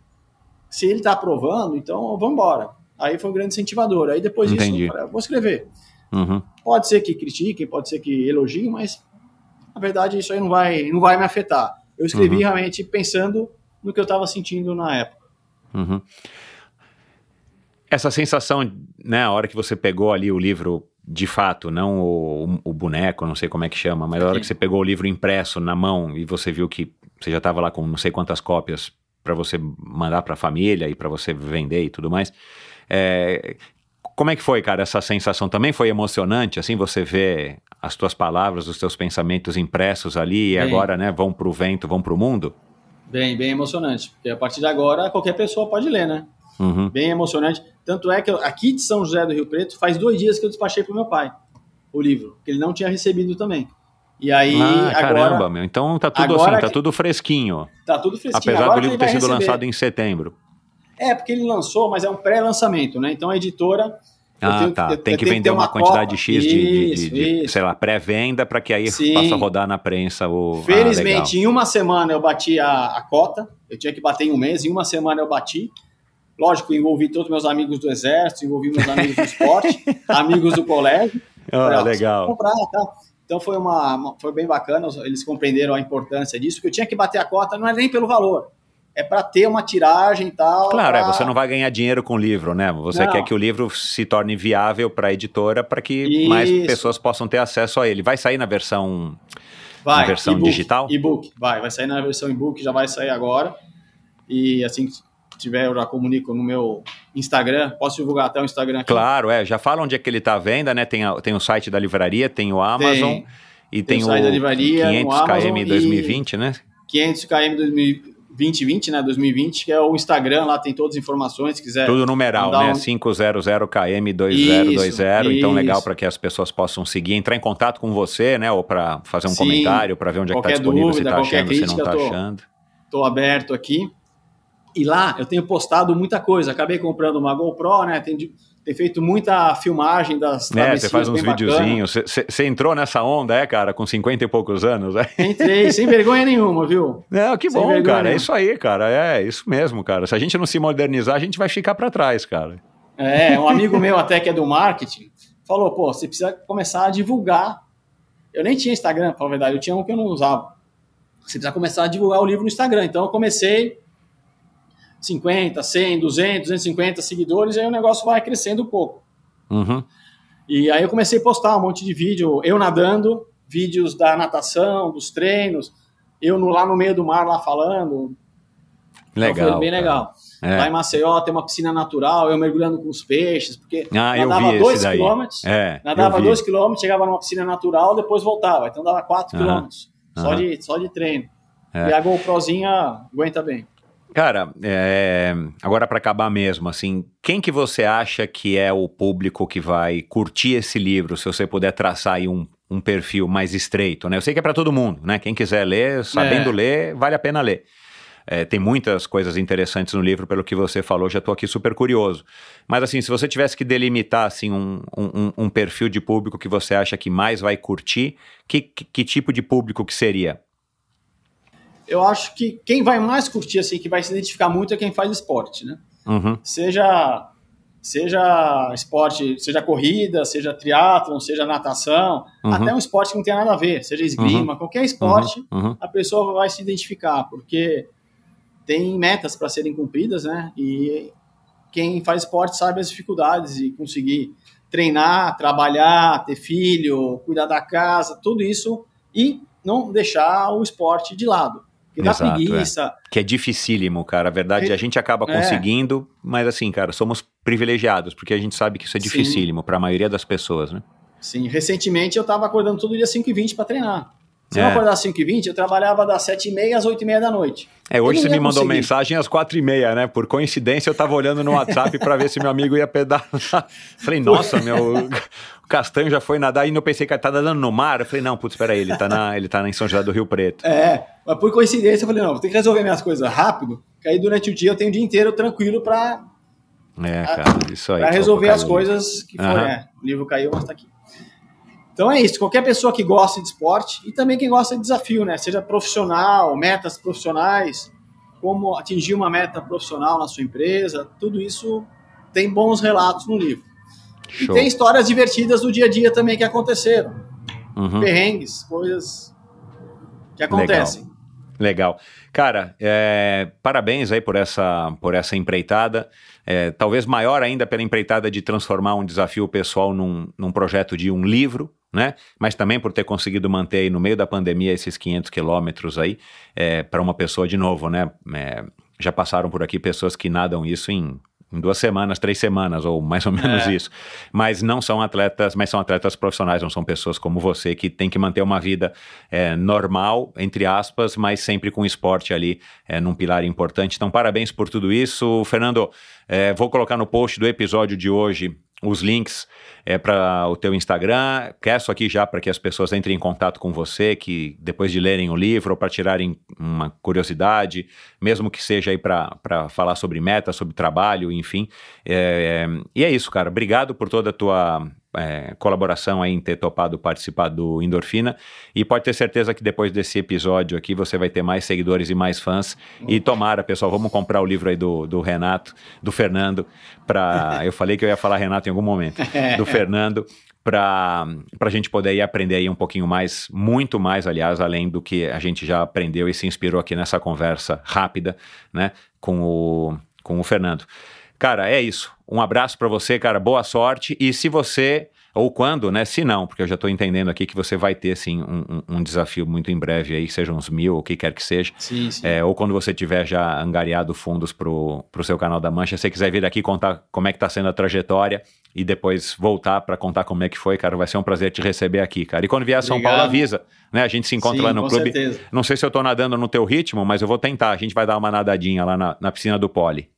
se ele está aprovando, então vamos embora. Aí foi um grande incentivador. Aí depois Entendi. disso, eu falei, vou escrever. Uhum. Pode ser que critiquem, pode ser que elogiem, mas na verdade isso aí não vai, não vai me afetar. Eu escrevi uhum. realmente pensando no que eu estava sentindo na época. Uhum. Essa sensação, né, a hora que você pegou ali o livro de fato, não o, o, boneco, não sei como é que chama, mas a hora que você pegou o livro impresso na mão e você viu que você já estava lá com não sei quantas cópias para você mandar para a família e para você vender e tudo mais. É, como é que foi, cara, essa sensação? Também foi emocionante, assim, você vê as tuas palavras, os teus pensamentos impressos ali e bem, agora, né, vão para o vento, vão para o mundo? Bem, bem emocionante, porque a partir de agora qualquer pessoa pode ler, né? Uhum. Bem emocionante. Tanto é que eu, aqui de São José do Rio Preto, faz dois dias que eu despachei para meu pai o livro, que ele não tinha recebido também. E aí, ah, agora, caramba, meu. Então tá tudo assim, tá tudo fresquinho. Tá tudo fresquinho. Apesar agora do livro ter sido receber. lançado em setembro. É, porque ele lançou, mas é um pré-lançamento, né? Então a editora. Ah, tenho, tá. Tem que vender uma, uma quantidade X de, de, de, de, sei lá, pré-venda para que aí Sim. possa rodar na prensa o. Ah, Felizmente, ah, em uma semana eu bati a, a cota. Eu tinha que bater em um mês, em uma semana eu bati. Lógico, envolvi todos meus amigos do exército, envolvi meus amigos do esporte, amigos do colégio. Oh, legal. Comprar, tá? Então foi, uma, uma, foi bem bacana, eles compreenderam a importância disso, que eu tinha que bater a cota, não é nem pelo valor, é para ter uma tiragem e tal. Claro, pra... é, você não vai ganhar dinheiro com o livro, né? Você não. quer que o livro se torne viável para a editora para que Isso. mais pessoas possam ter acesso a ele. Vai sair na versão, vai, na versão e digital? E-book, vai, vai sair na versão e-book, já vai sair agora. E assim tiver, eu já comunico no meu Instagram. Posso divulgar até o Instagram aqui? Claro, é. Já fala onde é que ele está à venda, né? Tem, a, tem o site da livraria, tem o Amazon tem, e tem, tem o, site da livraria, 500 km 2020, né? 500 km 2020, né? 2020, que é o Instagram, lá tem todas as informações, se quiser. Tudo numeral, né? Um... 500km2020. Então, legal para que as pessoas possam seguir, entrar em contato com você, né? Ou para fazer um Sim, comentário, para ver onde é que está disponível, se está achando, se não está achando. Estou aberto aqui. E lá eu tenho postado muita coisa. Acabei comprando uma GoPro, né? Tenho, tenho feito muita filmagem das É, você faz uns videozinhos. Você entrou nessa onda, é, cara, com 50 e poucos anos, é? Entrei, sem vergonha nenhuma, viu? Não, que sem bom, cara. Nenhuma. É isso aí, cara. É isso mesmo, cara. Se a gente não se modernizar, a gente vai ficar para trás, cara. É, um amigo meu até que é do marketing falou, pô, você precisa começar a divulgar. Eu nem tinha Instagram, pra verdade, eu tinha um que eu não usava. Você precisa começar a divulgar o livro no Instagram. Então eu comecei 50, 100, 200, 250 seguidores, aí o negócio vai crescendo um pouco. Uhum. E aí eu comecei a postar um monte de vídeo, eu nadando, vídeos da natação, dos treinos, eu no, lá no meio do mar lá falando. Legal. Então bem legal. É. Lá em Maceió tem uma piscina natural, eu mergulhando com os peixes, porque ah, nadava 2 quilômetros, é, nadava 2 quilômetros, chegava numa piscina natural, depois voltava, então dava 4 quilômetros, só, de, só de treino. É. E a GoProzinha aguenta bem. Cara, é... agora para acabar mesmo, assim, quem que você acha que é o público que vai curtir esse livro, se você puder traçar aí um, um perfil mais estreito, né? Eu sei que é para todo mundo, né? Quem quiser ler, sabendo é. ler, vale a pena ler. É, tem muitas coisas interessantes no livro, pelo que você falou, já estou aqui super curioso. Mas assim, se você tivesse que delimitar assim, um, um, um perfil de público que você acha que mais vai curtir, que, que, que tipo de público que seria? Eu acho que quem vai mais curtir, assim, que vai se identificar muito é quem faz esporte, né? Uhum. Seja seja esporte, seja corrida, seja triatlon, seja natação, uhum. até um esporte que não tem nada a ver, seja esgrima, uhum. qualquer esporte, uhum. uhum. a pessoa vai se identificar, porque tem metas para serem cumpridas, né? E quem faz esporte sabe as dificuldades de conseguir treinar, trabalhar, ter filho, cuidar da casa, tudo isso e não deixar o esporte de lado que dá Exato, preguiça. É. Que é dificílimo, cara. A verdade, é, a gente acaba é. conseguindo, é. mas assim, cara, somos privilegiados, porque a gente sabe que isso é dificílimo para a maioria das pessoas, né? Sim, recentemente eu estava acordando todo dia 5h20 para treinar. Se é. eu acordar às 5h20, eu trabalhava das 7h30 às 8h30 da noite. É, hoje você me mandou conseguir. mensagem às 4h30, né? Por coincidência, eu estava olhando no WhatsApp para ver se meu amigo ia pedalar. Falei, nossa, meu, Castanho já foi nadar e eu pensei que ele tá nadando no mar. Eu falei, não, putz, espera aí, ele tá, na, ele tá em São José do Rio Preto. É, mas por coincidência eu falei, não, vou ter que resolver minhas coisas rápido, que aí durante o dia eu tenho o dia inteiro tranquilo pra... É, cara, isso aí. Pra resolver as coisas que uhum. é, o livro caiu, mas tá aqui. Então é isso, qualquer pessoa que gosta de esporte e também quem gosta de desafio, né? Seja profissional, metas profissionais, como atingir uma meta profissional na sua empresa, tudo isso tem bons relatos no livro. Show. E tem histórias divertidas do dia a dia também que aconteceram. Uhum. Perrengues, coisas que acontecem. Legal. Legal. Cara, é, parabéns aí por essa, por essa empreitada. É, talvez maior ainda pela empreitada de transformar um desafio pessoal num, num projeto de um livro, né? Mas também por ter conseguido manter aí no meio da pandemia esses 500 quilômetros aí é, para uma pessoa de novo, né? É, já passaram por aqui pessoas que nadam isso em em duas semanas, três semanas, ou mais ou menos é. isso. Mas não são atletas, mas são atletas profissionais, não são pessoas como você que tem que manter uma vida é, normal, entre aspas, mas sempre com esporte ali é, num pilar importante. Então, parabéns por tudo isso. Fernando, é, vou colocar no post do episódio de hoje os links é para o teu Instagram. Peço aqui já para que as pessoas entrem em contato com você, que depois de lerem o livro ou para tirarem uma curiosidade, mesmo que seja aí para falar sobre meta, sobre trabalho, enfim. É, é, e é isso, cara. Obrigado por toda a tua é, colaboração aí em ter topado participar do Endorfina. E pode ter certeza que depois desse episódio aqui você vai ter mais seguidores e mais fãs. E tomara, pessoal, vamos comprar o livro aí do, do Renato, do Fernando, para. eu falei que eu ia falar Renato em algum momento. Do Fernando, para a gente poder ir aprender aí um pouquinho mais, muito mais, aliás, além do que a gente já aprendeu e se inspirou aqui nessa conversa rápida, né, com o, com o Fernando. Cara, é isso. Um abraço para você, cara. Boa sorte. E se você ou quando, né? Se não, porque eu já estou entendendo aqui que você vai ter, sim, um, um, desafio muito em breve aí, seja uns mil, ou o que quer que seja. Sim, sim. É, ou quando você tiver já angariado fundos para o seu canal da Mancha, se você quiser vir aqui contar como é que está sendo a trajetória e depois voltar para contar como é que foi, cara, vai ser um prazer te receber aqui, cara. E quando vier a São Obrigado. Paulo, avisa, né? A gente se encontra sim, lá no clube. Certeza. Não sei se eu estou nadando no teu ritmo, mas eu vou tentar. A gente vai dar uma nadadinha lá na, na piscina do Poli.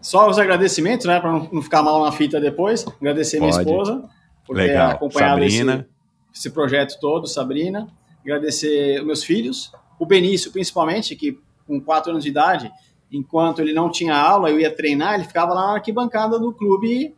Só os agradecimentos, né? Para não ficar mal na fita depois. Agradecer Pode. minha esposa por Legal. ter acompanhado esse, esse, projeto todo, Sabrina. Agradecer meus filhos, o Benício principalmente, que com quatro anos de idade, enquanto ele não tinha aula, eu ia treinar, ele ficava lá na arquibancada do clube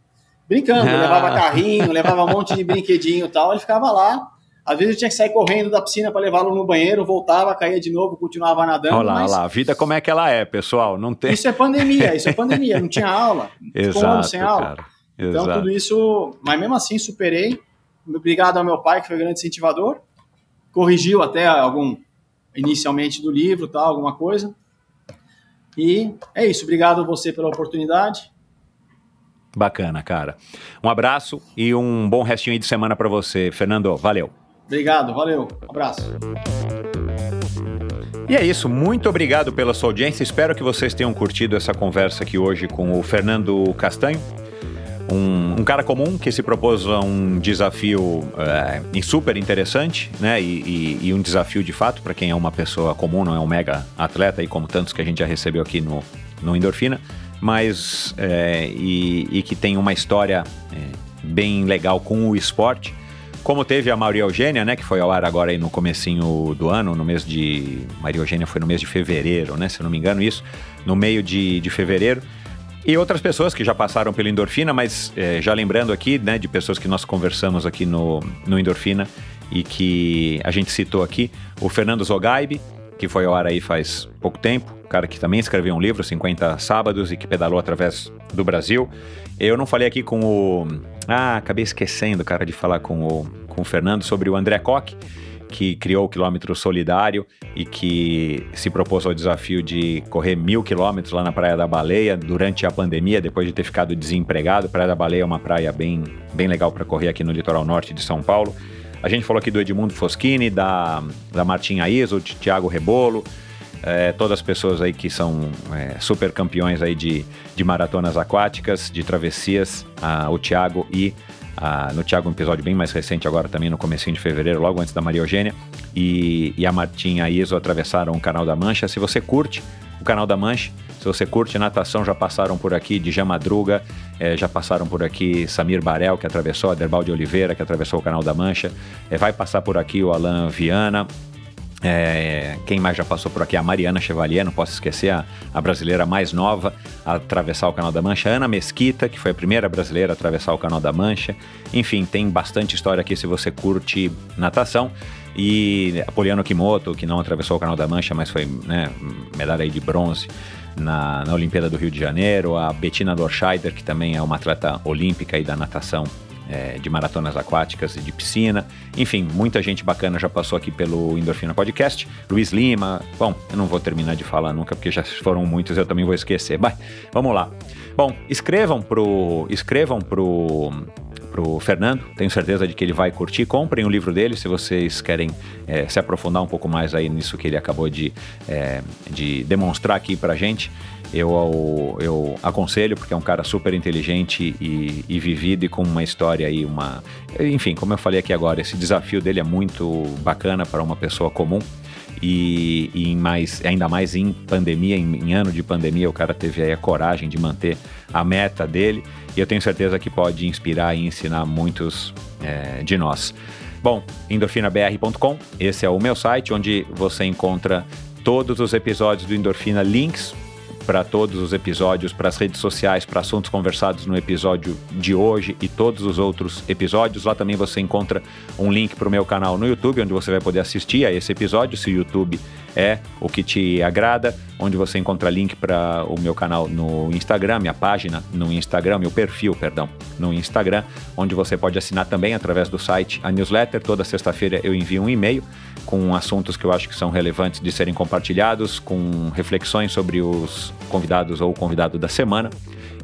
brincando, ah. levava carrinho, levava um monte de brinquedinho e tal, ele ficava lá. Às vezes eu tinha que sair correndo da piscina para levá-lo no banheiro, voltava, caía de novo, continuava nadando. Olha lá, mas... olha lá, a vida como é que ela é, pessoal, não tem... Isso é pandemia, isso é pandemia, não tinha aula, Exato, sem aula. Cara. Então, Exato. tudo isso, mas mesmo assim, superei. Obrigado ao meu pai, que foi grande incentivador. Corrigiu até algum, inicialmente do livro, tal, alguma coisa. E é isso. Obrigado a você pela oportunidade. Bacana, cara. Um abraço e um bom restinho de semana para você, Fernando. Valeu. Obrigado, valeu. Um abraço. E é isso, muito obrigado pela sua audiência. Espero que vocês tenham curtido essa conversa aqui hoje com o Fernando Castanho um, um, cara comum que se propôs a um desafio é, super interessante, né? E, e, e, um desafio de fato para quem é uma pessoa comum, não é um mega atleta, e como tantos que a gente já recebeu aqui no, no Endorfina, mas é, e, e, que tem uma história é, bem legal com o esporte. Como teve a Maria Eugênia, né, que foi ao ar agora aí no comecinho do ano, no mês de... Maria Eugênia foi no mês de fevereiro, né, se eu não me engano isso, no meio de, de fevereiro. E outras pessoas que já passaram pelo Endorfina, mas é, já lembrando aqui, né, de pessoas que nós conversamos aqui no, no Endorfina e que a gente citou aqui, o Fernando Zogaibe, que foi ao ar aí faz pouco tempo, cara que também escreveu um livro, 50 Sábados, e que pedalou através do Brasil. Eu não falei aqui com o. Ah, acabei esquecendo, cara, de falar com o, com o Fernando sobre o André Koch, que criou o quilômetro solidário e que se propôs ao desafio de correr mil quilômetros lá na Praia da Baleia durante a pandemia, depois de ter ficado desempregado. Praia da Baleia é uma praia bem, bem legal para correr aqui no litoral norte de São Paulo. A gente falou aqui do Edmundo Foschini, da, da Martinha Iso, Thiago Rebolo, é, todas as pessoas aí que são é, super campeões aí de, de maratonas aquáticas, de travessias, a, o Thiago e a, no Thiago um episódio bem mais recente agora também no comecinho de fevereiro, logo antes da Maria Eugênia, e, e a Martinha Iso atravessaram o Canal da Mancha. Se você curte o Canal da Mancha, se você curte natação, já passaram por aqui Djan Madruga, é, já passaram por aqui Samir Barel, que atravessou, a Derbal de Oliveira, que atravessou o Canal da Mancha, é, vai passar por aqui o Alain Viana, é, quem mais já passou por aqui? A Mariana Chevalier, não posso esquecer, a, a, brasileira mais nova a atravessar o Canal da Mancha. Ana Mesquita, que foi a primeira brasileira a atravessar o Canal da Mancha. Enfim, tem bastante história aqui se você curte natação. E a Poliano Kimoto, que não atravessou o Canal da Mancha, mas foi né, medalha de bronze na, na Olimpíada do Rio de Janeiro. A Bettina Dorscheider, que também é uma atleta olímpica aí da natação é, de maratonas aquáticas e de piscina. Enfim, muita gente bacana já passou aqui pelo Endorfina Podcast. Luiz Lima, bom, eu não vou terminar de falar nunca, porque já foram muitos, eu também vou esquecer. Mas vamos lá. Bom, escrevam pro. Escrevam pro pro Fernando. Tenho certeza de que ele vai curtir. Comprem o livro dele se vocês querem é, se aprofundar um pouco mais aí nisso que ele acabou de, é, de demonstrar aqui pra gente. Eu, eu aconselho, porque é um cara super inteligente e, e vivido e com uma história aí, uma. Enfim, como eu falei aqui agora, esse desafio dele é muito bacana para uma pessoa comum. E, e mais, ainda mais em pandemia, em, em, ano de pandemia, o cara teve aí a coragem de manter a meta dele e eu tenho certeza que pode inspirar e ensinar muitos é, de nós. Bom, endorfinabr.com, esse é o meu site onde você encontra todos os episódios do Endorfina, links para todos os episódios, para as redes sociais, para assuntos conversados no episódio de hoje e todos os outros episódios. Lá também você encontra um link para o meu canal no YouTube, onde você vai poder assistir a esse episódio, se o YouTube é o que te agrada, onde você encontra link para o meu canal no Instagram, minha página no Instagram, meu perfil, perdão, no Instagram, onde você pode assinar também através do site a newsletter. Toda sexta-feira eu envio um e-mail com assuntos que eu acho que são relevantes de serem compartilhados, com reflexões sobre os convidados ou o convidado da semana.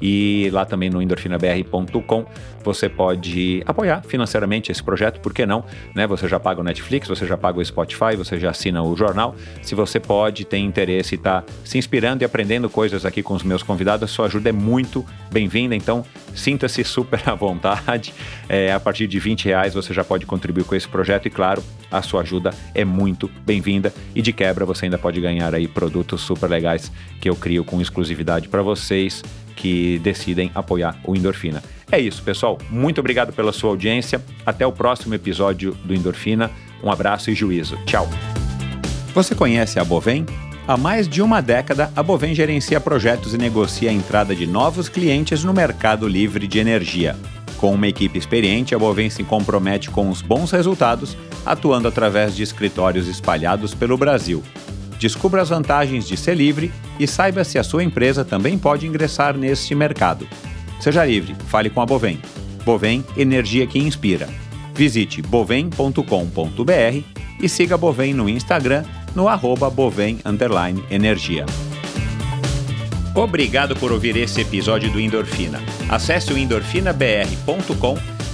E lá também no endorfinabr.com você pode apoiar financeiramente esse projeto, por que não? Né? Você já paga o Netflix, você já paga o Spotify, você já assina o jornal. Se você pode, tem interesse e está se inspirando e aprendendo coisas aqui com os meus convidados, sua ajuda é muito bem-vinda, então sinta-se super à vontade. É, a partir de 20 reais você já pode contribuir com esse projeto e, claro, a sua ajuda é muito bem-vinda e de quebra você ainda pode ganhar aí produtos super legais que eu crio com exclusividade para vocês que decidem apoiar o Endorfina. É isso, pessoal. Muito obrigado pela sua audiência. Até o próximo episódio do Endorfina. Um abraço e juízo. Tchau. Você conhece a Bovem? Há mais de uma década, a Bovem gerencia projetos e negocia a entrada de novos clientes no mercado livre de energia. Com uma equipe experiente, a Bovem se compromete com os bons resultados, atuando através de escritórios espalhados pelo Brasil. Descubra as vantagens de ser livre e saiba se a sua empresa também pode ingressar neste mercado. Seja livre, fale com a Bovem. Bovem, energia que inspira. Visite bovem.com.br e siga a Bovem no Instagram no arroba Bovem Energia. Obrigado por ouvir esse episódio do Endorfina. Acesse o endorfinabr.com